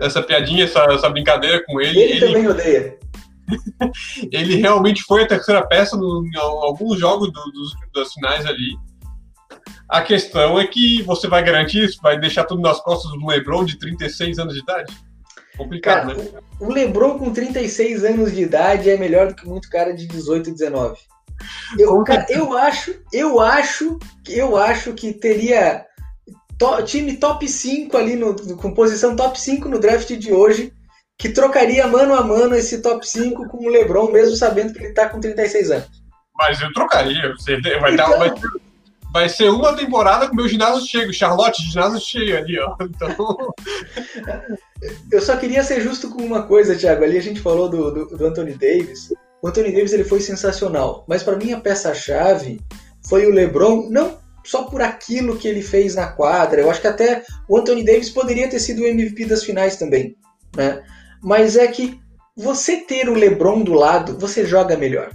essa piadinha, essa, essa brincadeira com ele. Ele, ele também odeia. ele realmente foi a terceira peça no, em alguns jogos do, dos, das finais ali. A questão é que você vai garantir isso? Vai deixar tudo nas costas do LeBron de 36 anos de idade? Complicado, cara, né? O LeBron com 36 anos de idade é melhor do que muito cara de 18 e 19. Eu, cara, eu acho, eu acho, eu acho que teria to, time top 5 ali no, com posição top 5 no draft de hoje que trocaria mano a mano esse top 5 com o LeBron mesmo sabendo que ele tá com 36 anos. Mas eu trocaria, você vai então, dar vai vai ser uma temporada com meu ginásio cheio, Charlotte, ginásio cheio ali, ó. Então... Eu só queria ser justo com uma coisa, Thiago. Ali a gente falou do, do, do Anthony Davis. O Anthony Davis ele foi sensacional, mas para mim a peça-chave foi o LeBron, não só por aquilo que ele fez na quadra. Eu acho que até o Anthony Davis poderia ter sido o MVP das finais também, né? Mas é que você ter o LeBron do lado, você joga melhor.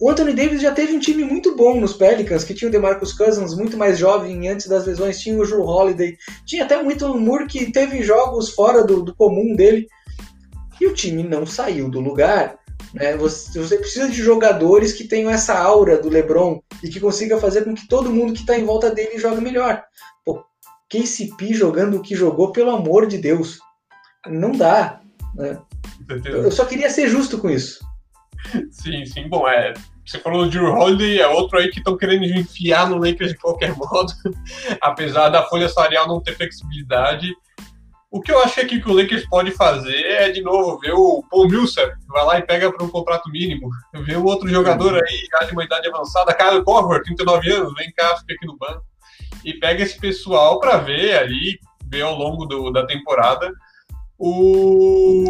O Anthony Davis já teve um time muito bom nos Pelicans, que tinha o DeMarcus Cousins muito mais jovem antes das lesões, tinha o Drew Holiday, tinha até muito Moore que teve jogos fora do, do comum dele. E o time não saiu do lugar. Né? Você, você, precisa de jogadores que tenham essa aura do LeBron e que consiga fazer com que todo mundo que está em volta dele jogue melhor. Pô, KCP jogando o que jogou, pelo amor de Deus. Não dá. Né? Eu só queria ser justo com isso. Sim, sim. Bom, é, você falou de Drew Holiday, é outro aí que estão querendo enfiar no Lakers de qualquer modo, apesar da folha salarial não ter flexibilidade. O que eu acho aqui que o Lakers pode fazer é, de novo, ver o Paul Millsap, vai lá e pega para um contrato mínimo, ver o outro jogador aí, já de uma idade avançada, Kyle Korver, 39 anos, vem cá, fica aqui no banco, e pega esse pessoal para ver ali, ver ao longo do, da temporada, o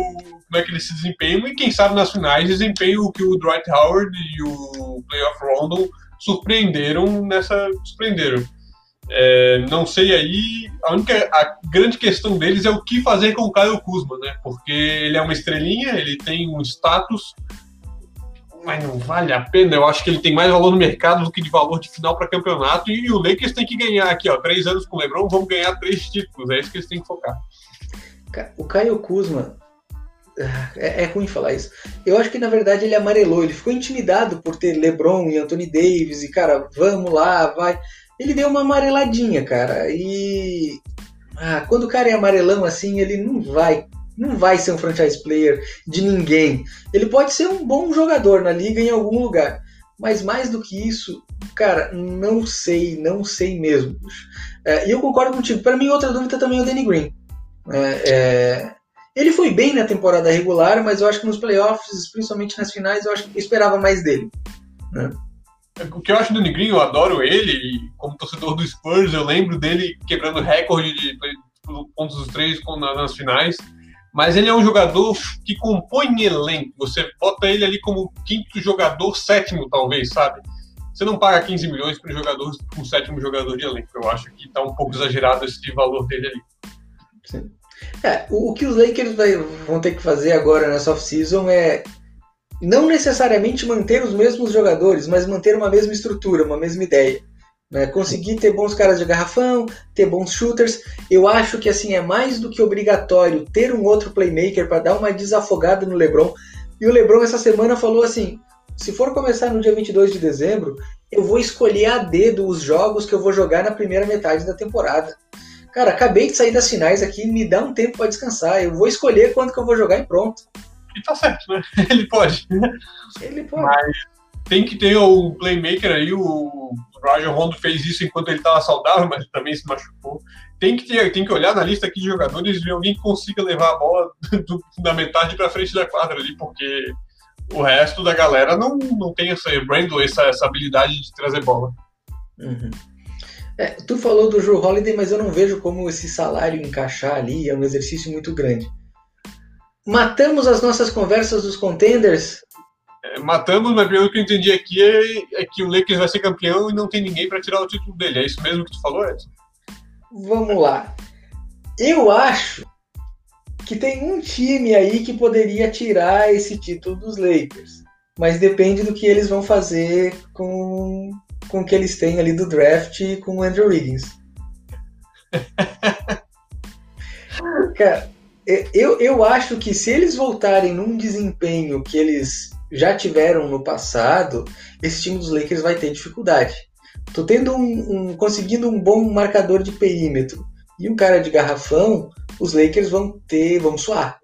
como é que eles se desempenham e quem sabe nas finais desempenham o que o Dwight Howard e o Playoff London surpreenderam nessa surpreenderam. É, não sei aí, a única a grande questão deles é o que fazer com o Kyle Kuzma, né? Porque ele é uma estrelinha, ele tem um status, mas não vale a pena. Eu acho que ele tem mais valor no mercado do que de valor de final para campeonato. E o Lakers tem que ganhar aqui, ó, três anos com o LeBron, vamos ganhar três títulos. É isso que eles têm que focar. O Caio Kuzma, É, é ruim falar isso. Eu acho que na verdade ele amarelou, ele ficou intimidado por ter LeBron e Anthony Davis e, cara, vamos lá, vai. Ele deu uma amareladinha, cara. E. Ah, quando o cara é amarelão assim, ele não vai não vai ser um franchise player de ninguém. Ele pode ser um bom jogador na liga em algum lugar, mas mais do que isso, cara, não sei, não sei mesmo. É, e eu concordo contigo. Para mim, outra dúvida também é o Danny Green. É, é, ele foi bem na temporada regular, mas eu acho que nos playoffs, principalmente nas finais, eu acho que eu esperava mais dele. Né? O que eu acho do Green, eu adoro ele, e como torcedor do Spurs, eu lembro dele quebrando recorde de pontos dos três nas finais mas ele é um jogador que compõe elenco. Você bota ele ali como quinto jogador, sétimo, talvez, sabe? Você não paga 15 milhões para um jogador, um sétimo jogador de elenco. Eu acho que está um pouco exagerado esse valor dele ali. Sim. É, o, que os Lakers vai, vão ter que fazer agora nessa off-season é não necessariamente manter os mesmos jogadores, mas manter uma mesma estrutura, uma mesma ideia. Né? Conseguir ter bons caras de garrafão, ter bons shooters. Eu acho que assim é mais do que obrigatório ter um outro playmaker para dar uma desafogada no LeBron. E o LeBron essa semana falou assim: se for começar no dia 22 de dezembro, eu vou escolher a dedo os jogos que eu vou jogar na primeira metade da temporada. Cara, acabei de sair das finais aqui, me dá um tempo para descansar. Eu vou escolher quando que eu vou jogar e pronto. E tá certo, né? Ele pode. Ele pode. Mas tem que ter o playmaker aí, o Roger Rondo fez isso enquanto ele estava saudável, mas também se machucou. Tem que, ter, tem que olhar na lista aqui de jogadores e ver alguém que consiga levar a bola do, da metade para frente da quadra ali, porque o resto da galera não, não tem essa, essa, essa habilidade de trazer bola. Uhum. É, tu falou do Joe Holiday, mas eu não vejo como esse salário encaixar ali, é um exercício muito grande. Matamos as nossas conversas dos contenders matamos, mas pelo que eu entendi aqui é, é, que o Lakers vai ser campeão e não tem ninguém para tirar o título dele. É isso mesmo que tu falou, Edson? Vamos lá. Eu acho que tem um time aí que poderia tirar esse título dos Lakers. Mas depende do que eles vão fazer com, com o que eles têm ali do draft com o Andrew Wiggins. Cara, eu, eu acho que se eles voltarem num desempenho que eles já tiveram no passado, esse time dos Lakers vai ter dificuldade. Tô tendo um, um, conseguindo um bom marcador de perímetro e um cara de garrafão, os Lakers vão ter, vão suar,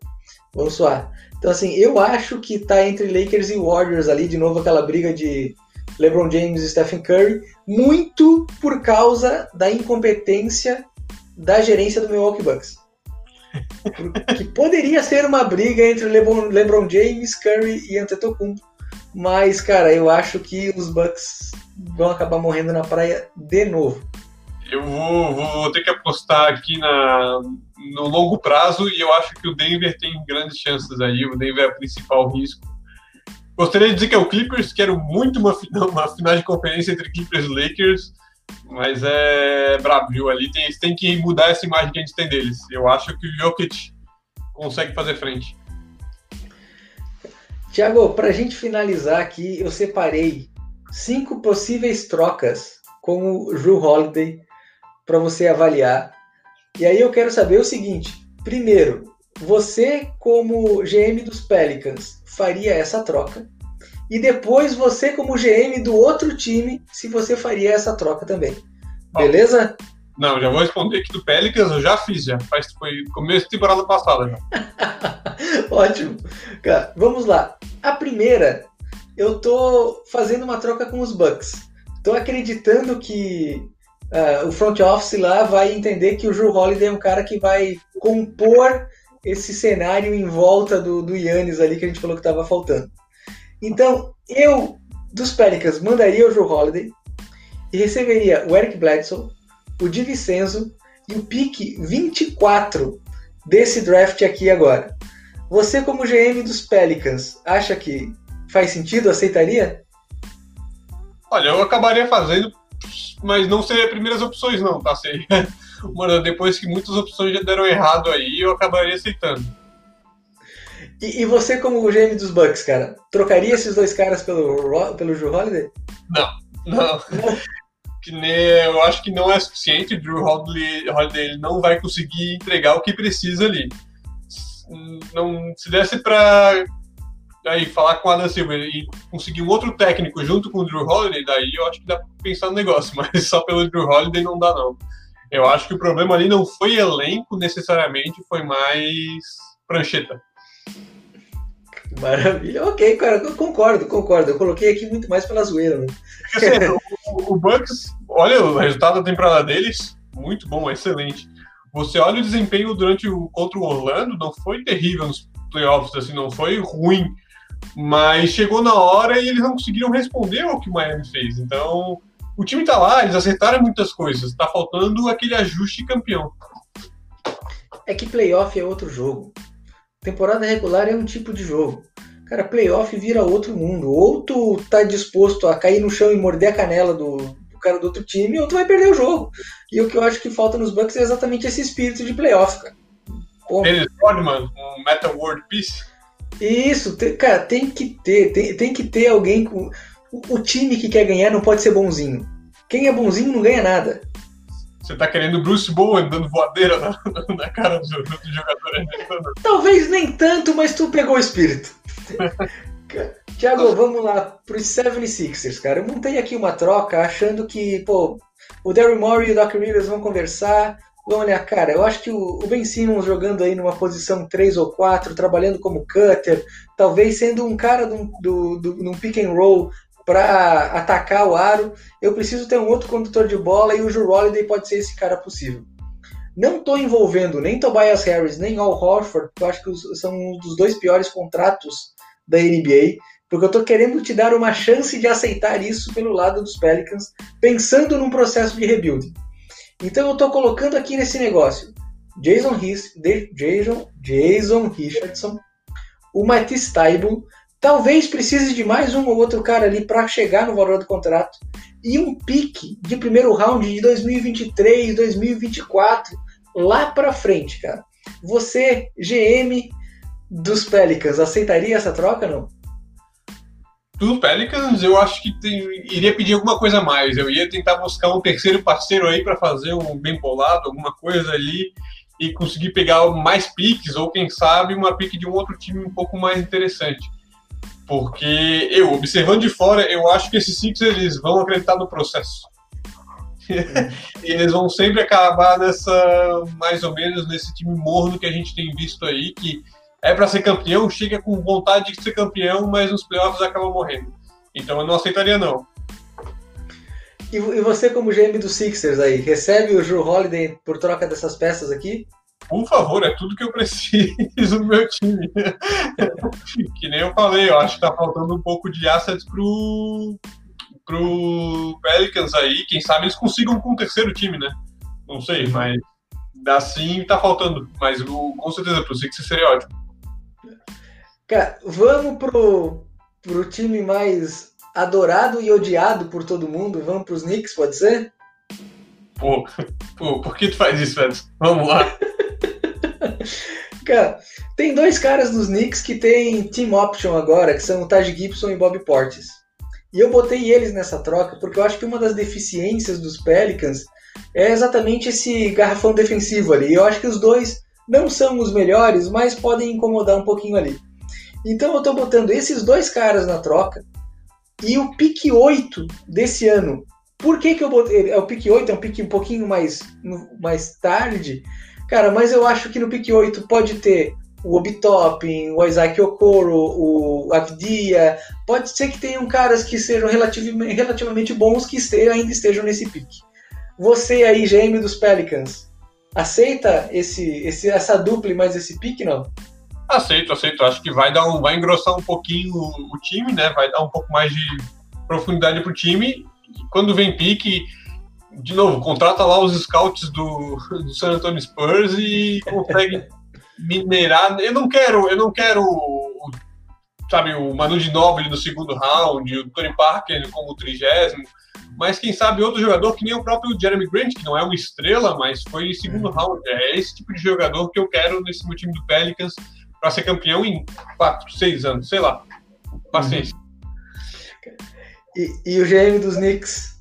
vão suar. Então assim, eu acho que tá entre Lakers e Warriors ali de novo aquela briga de LeBron James e Stephen Curry, muito por causa da incompetência da gerência do Milwaukee Bucks que poderia ser uma briga entre LeBron, LeBron James, Curry e Antetokounmpo, mas cara, eu acho que os Bucks vão acabar morrendo na praia de novo. Eu vou, vou ter que apostar aqui na, no longo prazo e eu acho que o Denver tem grandes chances aí. O Denver é o principal risco. Gostaria de dizer que é o Clippers, quero muito uma, uma final de conferência entre Clippers e Lakers mas é brabo, viu? Ali tem, tem que mudar essa imagem que a gente tem deles. Eu acho que o Jokic consegue fazer frente. Tiago, para a gente finalizar aqui, eu separei cinco possíveis trocas com o Drew Holiday para você avaliar. E aí eu quero saber o seguinte: primeiro, você como GM dos Pelicans faria essa troca? e depois você, como GM do outro time, se você faria essa troca também. Beleza? Não, já vou responder que do Pelicans eu já fiz, já faz, foi começo da temporada passada. Ótimo. Cara, vamos lá. A primeira, eu tô fazendo uma troca com os Bucks. Tô acreditando que uh, o front office lá vai entender que o Drew Holiday é um cara que vai compor esse cenário em volta do, do Yannis ali que a gente falou que estava faltando. Então, eu, dos Pelicans, mandaria o Joe Holiday e receberia o Eric Bledsoe, o Di Vincenzo e o pique 24 desse draft aqui agora. Você, como GM dos Pelicans, acha que faz sentido? Aceitaria? Olha, eu acabaria fazendo, mas não seria primeiras opções, não, tá? Seria uma, depois que muitas opções já deram errado aí, eu acabaria aceitando. E, e, você, como o GM dos Bucks, cara, trocaria esses dois caras pelo, pelo Drew Holiday? Não, não. que nem, eu acho que não é suficiente. O Drew Holiday, Holiday não vai conseguir entregar o que precisa ali. não se desse para aí falar com o Adam Silver e conseguir um outro técnico junto com o Drew Holiday, daí eu acho que dá pra pensar no negócio, mas só pelo Drew Holiday não dá não. Eu acho que o problema ali não foi elenco necessariamente, foi mais prancheta. Maravilha. Ok, cara, eu concordo, concordo. Eu coloquei aqui muito mais pela zoeira, né? Assim, o, o Bucks, olha o resultado da temporada deles, muito bom, excelente. Você olha o desempenho durante o contra o Orlando, não foi terrível nos playoffs, assim, não foi ruim, mas chegou na hora e eles não conseguiram responder ao que o Miami fez. Então, o time tá lá, eles acertaram muitas coisas, tá faltando aquele ajuste campeão. É que playoff é outro jogo. Temporada regular é um tipo de jogo. Cara, playoff vira outro mundo. Ou tu tá disposto a cair no chão e morder a canela do, do cara do outro time, ou tu vai perder o jogo. E o que eu acho que falta nos Bucks é exatamente esse espírito de playoff, cara. Dennis Rodman, um Metal World Peace. Isso, tem, cara, tem que ter, tem, tem que ter alguém com. O, o, time que quer ganhar não pode ser bonzinho. Quem é bonzinho não ganha nada. Você tá querendo Bruce Bowen dando voadeira na, na cara do, do jogador Talvez nem tanto, mas tu pegou o espírito. Tiago, vamos lá pros 76ers, cara. Eu montei aqui uma troca achando que, pô, o Daryl Morey e o Doc Rivers vão conversar. Vamos olhar, cara, eu acho que o Ben Simmons jogando aí numa posição 3 ou 4, trabalhando como cutter, talvez sendo um cara do, do, do, num pick and roll para atacar o aro, eu preciso ter um outro condutor de bola e o Drew Holiday pode ser esse cara possível. Não estou envolvendo nem Tobias Harris nem Al Horford, que eu acho que são um dos dois piores contratos da NBA, porque eu estou querendo te dar uma chance de aceitar isso pelo lado dos Pelicans, pensando num processo de rebuilding. Então eu estou colocando aqui nesse negócio Jason, His, Jason, Jason Richardson, o Matisse Taibo, Talvez precise de mais um ou outro cara ali para chegar no valor do contrato. E um pique de primeiro round de 2023, 2024, lá para frente, cara. Você, GM dos Pelicans, aceitaria essa troca não? Do Pelicans, eu acho que tem, iria pedir alguma coisa a mais. Eu ia tentar buscar um terceiro parceiro aí para fazer um bem bolado, alguma coisa ali e conseguir pegar mais piques ou quem sabe uma pique de um outro time um pouco mais interessante. Porque eu, observando de fora, eu acho que esses Sixers eles vão acreditar no processo. e eles vão sempre acabar nessa, mais ou menos, nesse time morno que a gente tem visto aí, que é para ser campeão, chega com vontade de ser campeão, mas nos playoffs acaba morrendo. Então eu não aceitaria, não. E, você, como GM do Sixers aí, recebe o Drew Holiday por troca dessas peças aqui? Por favor, é tudo que eu preciso no meu time. que nem eu falei, eu acho que tá faltando um pouco de assets pro, pro Pelicans aí. Quem sabe eles consigam com o terceiro time, né? Não sei, mas assim tá faltando. Mas com certeza pro Sixers seria ótimo. Cara, vamos pro, pro time mais adorado e odiado por todo mundo. Vamos pros Knicks, pode ser? Pô, pô por que tu faz isso, velho? Vamos lá. Cara, tem dois caras dos Knicks que tem team option agora, que são o Taj Gibson e Bob Portis. E eu botei eles nessa troca porque eu acho que uma das deficiências dos Pelicans é exatamente esse garrafão defensivo ali. Eu acho que os dois não são os melhores, mas podem incomodar um pouquinho ali. Então eu tô botando esses dois caras na troca e o pique 8 desse ano. Por que, que eu botei? É o pique 8, é um pique um pouquinho mais, mais tarde, Cara, mas eu acho que no pick 8 pode ter o Obitopping, o Isaac Okoro, o Avdia. Pode ser que tenham caras que sejam relativamente, relativamente bons que estejam, ainda estejam nesse pick. Você aí, GM dos Pelicans, aceita esse, esse, essa dupla mais esse pick, não? Aceito, aceito. Acho que vai dar um, vai engrossar um pouquinho o, o time, né? Vai dar um pouco mais de profundidade pro time. Quando vem pique, de novo, contrata lá os scouts do, do San Antonio Spurs e consegue minerar. Eu não quero, eu não quero, sabe, o Manu Ginóbili no segundo round, o Tony Parker como trigésimo, mas quem sabe outro jogador que nem o próprio Jeremy Grant, que não é uma estrela, mas foi segundo uhum. round. É esse tipo de jogador que eu quero nesse meu time do Pelicans para ser campeão em 4, 6 anos, sei lá. Paciência. E, e o GM dos Knicks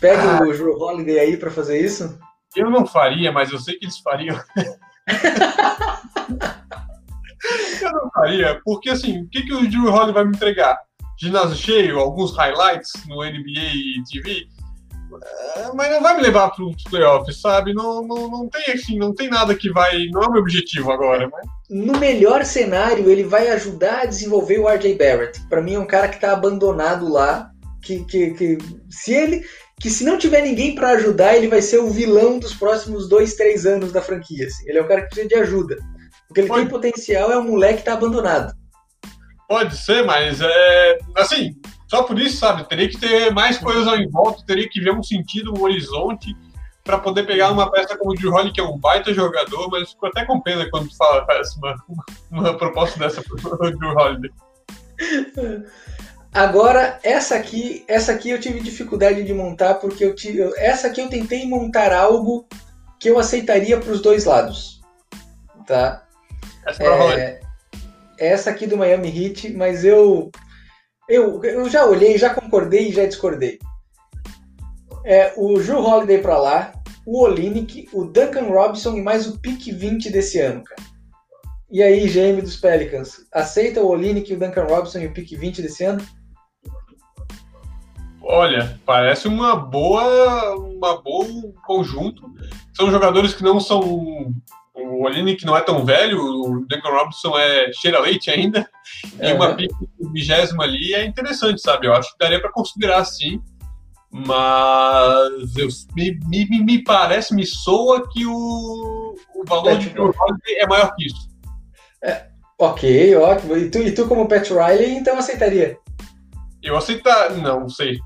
Pega ah. o Drew Holiday aí para fazer isso? Eu não faria, mas eu sei que eles fariam. Eu não faria, porque assim, o que, que o Drew Holiday vai me entregar? Ginásio cheio, alguns highlights no NBA TV? É, mas não vai me levar para os playoffs, sabe? Não, não, não tem assim, não tem nada que vai. Não é o meu objetivo agora. Mas... No melhor cenário, ele vai ajudar a desenvolver o RJ Barrett. Para mim é um cara que está abandonado lá. Que, que, que se ele. Que se não tiver ninguém para ajudar, ele vai ser o vilão dos próximos dois, três anos da franquia. Assim. Ele é um cara que precisa de ajuda. Porque ele Pode... tem potencial, é um moleque que está abandonado. Pode ser, mas é. Assim, só por isso, sabe? Teria que ter mais coisas ao em volta, teria que ver um sentido, um horizonte para poder pegar uma peça como o Drew Holiday, que é um baita jogador, mas ficou até com pena quando tu fala, faz uma, uma, uma proposta dessa pro Drew Holiday. Agora, essa aqui, essa aqui eu tive dificuldade de montar, porque eu tive, essa aqui eu tentei montar algo que eu aceitaria para os dois lados. Tá? Essa, é, essa aqui do Miami Heat, mas eu eu, eu já olhei, já concordei e já discordei. É, o Drew Holiday para lá, o Olinick, o Duncan Robinson e mais o pick 20 desse ano, cara. E aí, GM dos Pelicans, aceita o Olinick, o Duncan Robinson e o pick 20 desse ano? Olha, parece uma boa, uma boa conjunto. São jogadores que não são o Olinick não é tão velho, o Duncan Robinson é cheira leite ainda, é. e uma pick vigésima ali é interessante, sabe? Eu acho que daria para considerar sim, mas eu, me, me, me, parece, me soa que o, o valor Pat de Drew é maior que isso. É, ok, ótimo. E tu, e tu como Pat Riley, então aceitaria? Eu aceitar, não sei.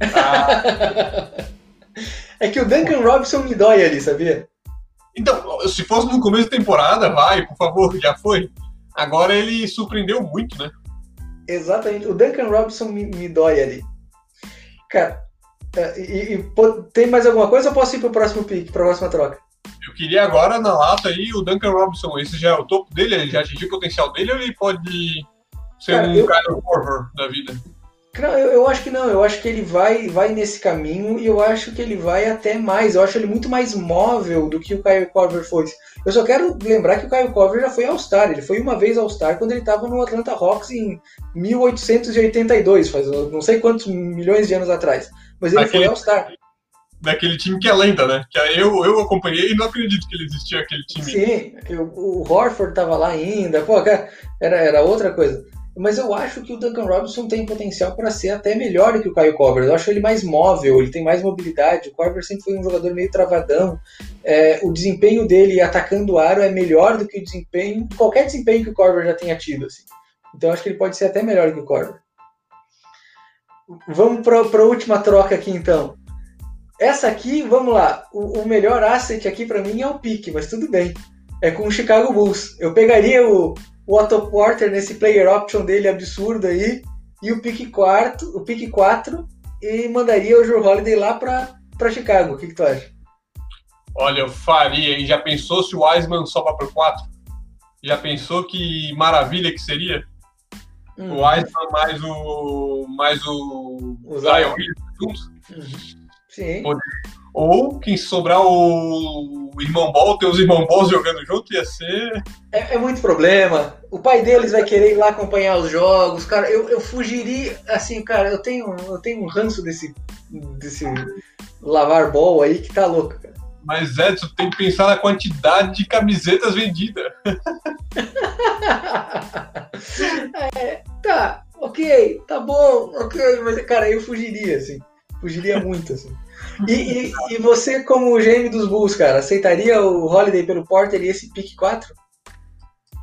Ah... é que o Duncan Robinson me dói ali, sabia? Então, se fosse no começo da temporada, vai, por favor, já foi. Agora ele surpreendeu muito, né? Exatamente. O Duncan Robinson me, me dói ali. Cara, é, e, e, tem mais alguma coisa ou posso ir para o próximo pick, para a próxima troca? Eu queria agora na lata aí o Duncan Robinson. Esse já é o topo dele? Ele já atingiu o potencial dele ou ele pode ser Cara, um eu... Kyle Korver da vida? Não, eu, eu, acho que não, eu acho que ele vai, vai nesse caminho e eu acho que ele vai até mais. Eu acho ele muito mais móvel do que o Kyle Corver foi. Eu só quero lembrar que o Kyle Corver já foi All-Star. Ele foi uma vez All-Star quando ele estava no Atlanta Hawks em 1882, faz não sei quantos milhões de anos atrás. Mas ele Aquele... foi All-Star daquele time que é lenda, né? Que eu, eu acompanhei e não acredito que ele existia aquele time. Sim, o, o Horford tava lá ainda, pô, era, era outra coisa. Mas eu acho que o Duncan Robinson tem potencial para ser até melhor que o Kyle Korver. Eu acho ele mais móvel, ele tem mais mobilidade. O Korver sempre foi um jogador meio travadão. É, o desempenho dele atacando o aro é melhor do que o desempenho, qualquer desempenho que o Korver já tenha tido. Assim. Então eu acho que ele pode ser até melhor que o Korver. Vamos para a última troca aqui então. Essa aqui, vamos lá. O, o melhor asset aqui para mim é o pique, mas tudo bem. É com o Chicago Bulls. Eu pegaria o, o Otto Porter nesse player option dele absurdo aí, e o pick 4, o pick 4 e mandaria o Joe Holiday lá para Chicago. O que, que tu acha? Olha, eu faria. E já pensou se o Wiseman sobe para o 4? Já pensou que maravilha que seria? Hum. O Wiseman mais o mais o, o Zion juntos? Uhum. Sim. Ou quem sobrar o, irmão Ball, ter os irmãos Balls jogando junto, ia ser. É, é, muito problema. O pai deles vai querer ir lá acompanhar os jogos. Cara, eu, eu fugiria. Assim, cara, eu tenho, eu tenho um ranço desse, desse lavar ball aí que tá louco, cara. Mas Edson, tem que pensar na quantidade de camisetas vendidas. é, tá, ok, tá bom, ok, mas cara, eu fugiria, assim. Fugiria muito, assim. E, e, e, você, como o GM dos Bulls, cara, aceitaria o Holiday pelo Porter e esse pick 4?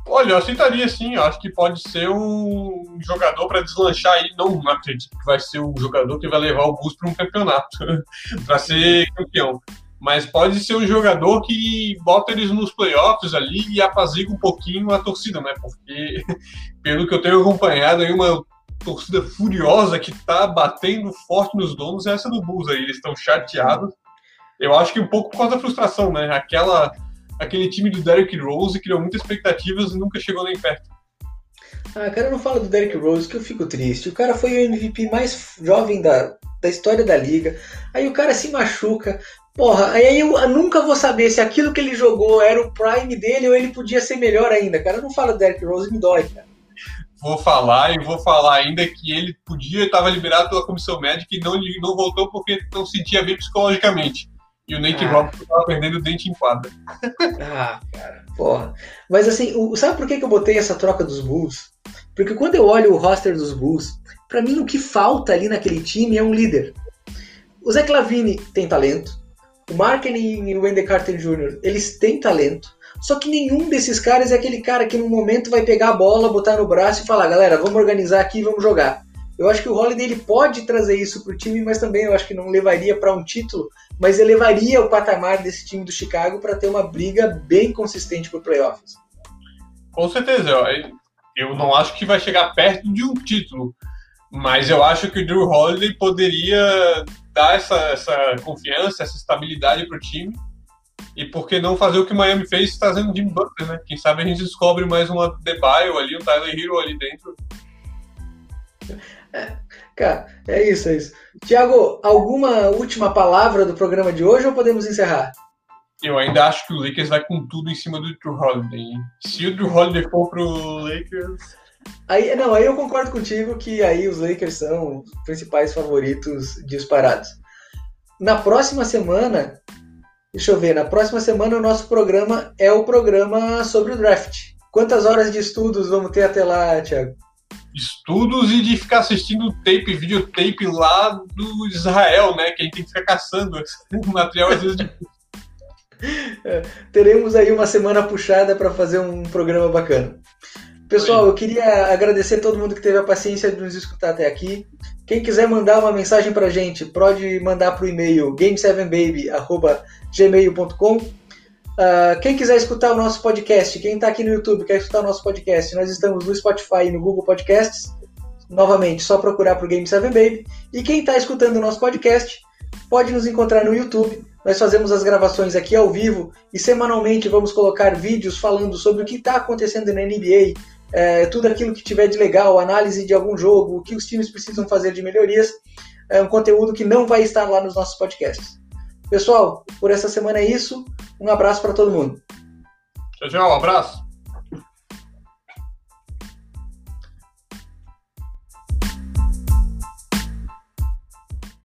Olha, eu aceitaria sim. Eu acho que pode ser um jogador para deslanchar aí. Não, não acredito que vai ser um jogador que vai levar o Bulls para um campeonato, para ser campeão. Mas pode ser um jogador que bota eles nos playoffs ali e apazigua um pouquinho a torcida, né? Porque, pelo que eu tenho acompanhado aí, uma torcida furiosa que tá batendo forte nos donos é essa do Bulls aí. Eles estão chateados. Eu acho que um pouco por causa da frustração, né? Aquela, aquele time do Derrick Rose criou muitas expectativas e nunca chegou nem perto. Ah, cara, não fala do Derrick Rose que eu fico triste. O cara foi o MVP mais jovem da, da história da liga. Aí o cara se machuca, Porra, aí eu nunca vou saber se aquilo que ele jogou era o prime dele ou ele podia ser melhor ainda, cara. Não fala Derrick Rose, me dói, cara. Vou falar e vou falar ainda que ele podia, estava liberado pela comissão médica e não, não voltou porque não sentia bem psicologicamente. E o Nate ah. Robinson estava perdendo o dente em quadra. Ah, cara, porra. Mas assim, o, sabe por que, que eu botei essa troca dos Bulls? Porque quando eu olho o roster dos Bulls, para mim o que falta ali naquele time é um líder. O Zé Clavini tem talento, o Marketing e o Wendell Carter Jr., eles têm talento, só que nenhum desses caras é aquele cara que no momento vai pegar a bola, botar no braço e falar, galera, vamos organizar aqui e vamos jogar. Eu acho que o Holiday ele pode trazer isso para o time, mas também eu acho que não levaria para um título, mas elevaria o patamar desse time do Chicago para ter uma briga bem consistente para playoffs. Com certeza, eu não acho que vai chegar perto de um título, mas eu acho que o Drew Holiday poderia dar essa, essa confiança, essa estabilidade para o time. E por que não fazer o que o Miami fez trazendo o Jimmy Butler, né? Quem sabe a gente descobre mais uma Debaio ali, um Tyler Hero ali dentro. É, cara, é isso, é isso. Tiago, alguma última palavra do programa de hoje ou podemos encerrar? Eu ainda acho que o Lakers vai com tudo em cima do Drew Holiday. Se o Drew Holiday for pro Lakers, Aí, não, aí eu concordo contigo que aí os Lakers são os principais favoritos disparados. Na próxima semana, deixa eu ver, na próxima semana o nosso programa é o programa sobre o draft. Quantas horas de estudos vamos ter até lá, Thiago? Estudos e de ficar assistindo tape, videotape lá do Israel, né? Que a gente tem que ficar caçando. O material às vezes difícil. É, teremos aí uma semana puxada para fazer um programa bacana. Pessoal, eu queria agradecer a todo mundo que teve a paciência de nos escutar até aqui. Quem quiser mandar uma mensagem pra gente, pode mandar pro e-mail game7baby.gmail.com. Uh, ah, quem quiser escutar o nosso podcast, quem está aqui no YouTube quer escutar o nosso podcast, nós estamos no Spotify e no Google Podcasts. Novamente, só procurar pro Game7Baby. E quem está escutando o nosso podcast, pode nos encontrar no YouTube. Nós fazemos as gravações aqui ao vivo e semanalmente vamos colocar vídeos falando sobre o que está acontecendo na NBA, é, tudo aquilo que tiver de legal, análise de algum jogo, o que os times precisam fazer de melhorias, é um conteúdo que não vai estar lá nos nossos podcasts. Pessoal, por essa semana é isso. Um abraço para todo mundo. Tchau, tchau. Um abraço.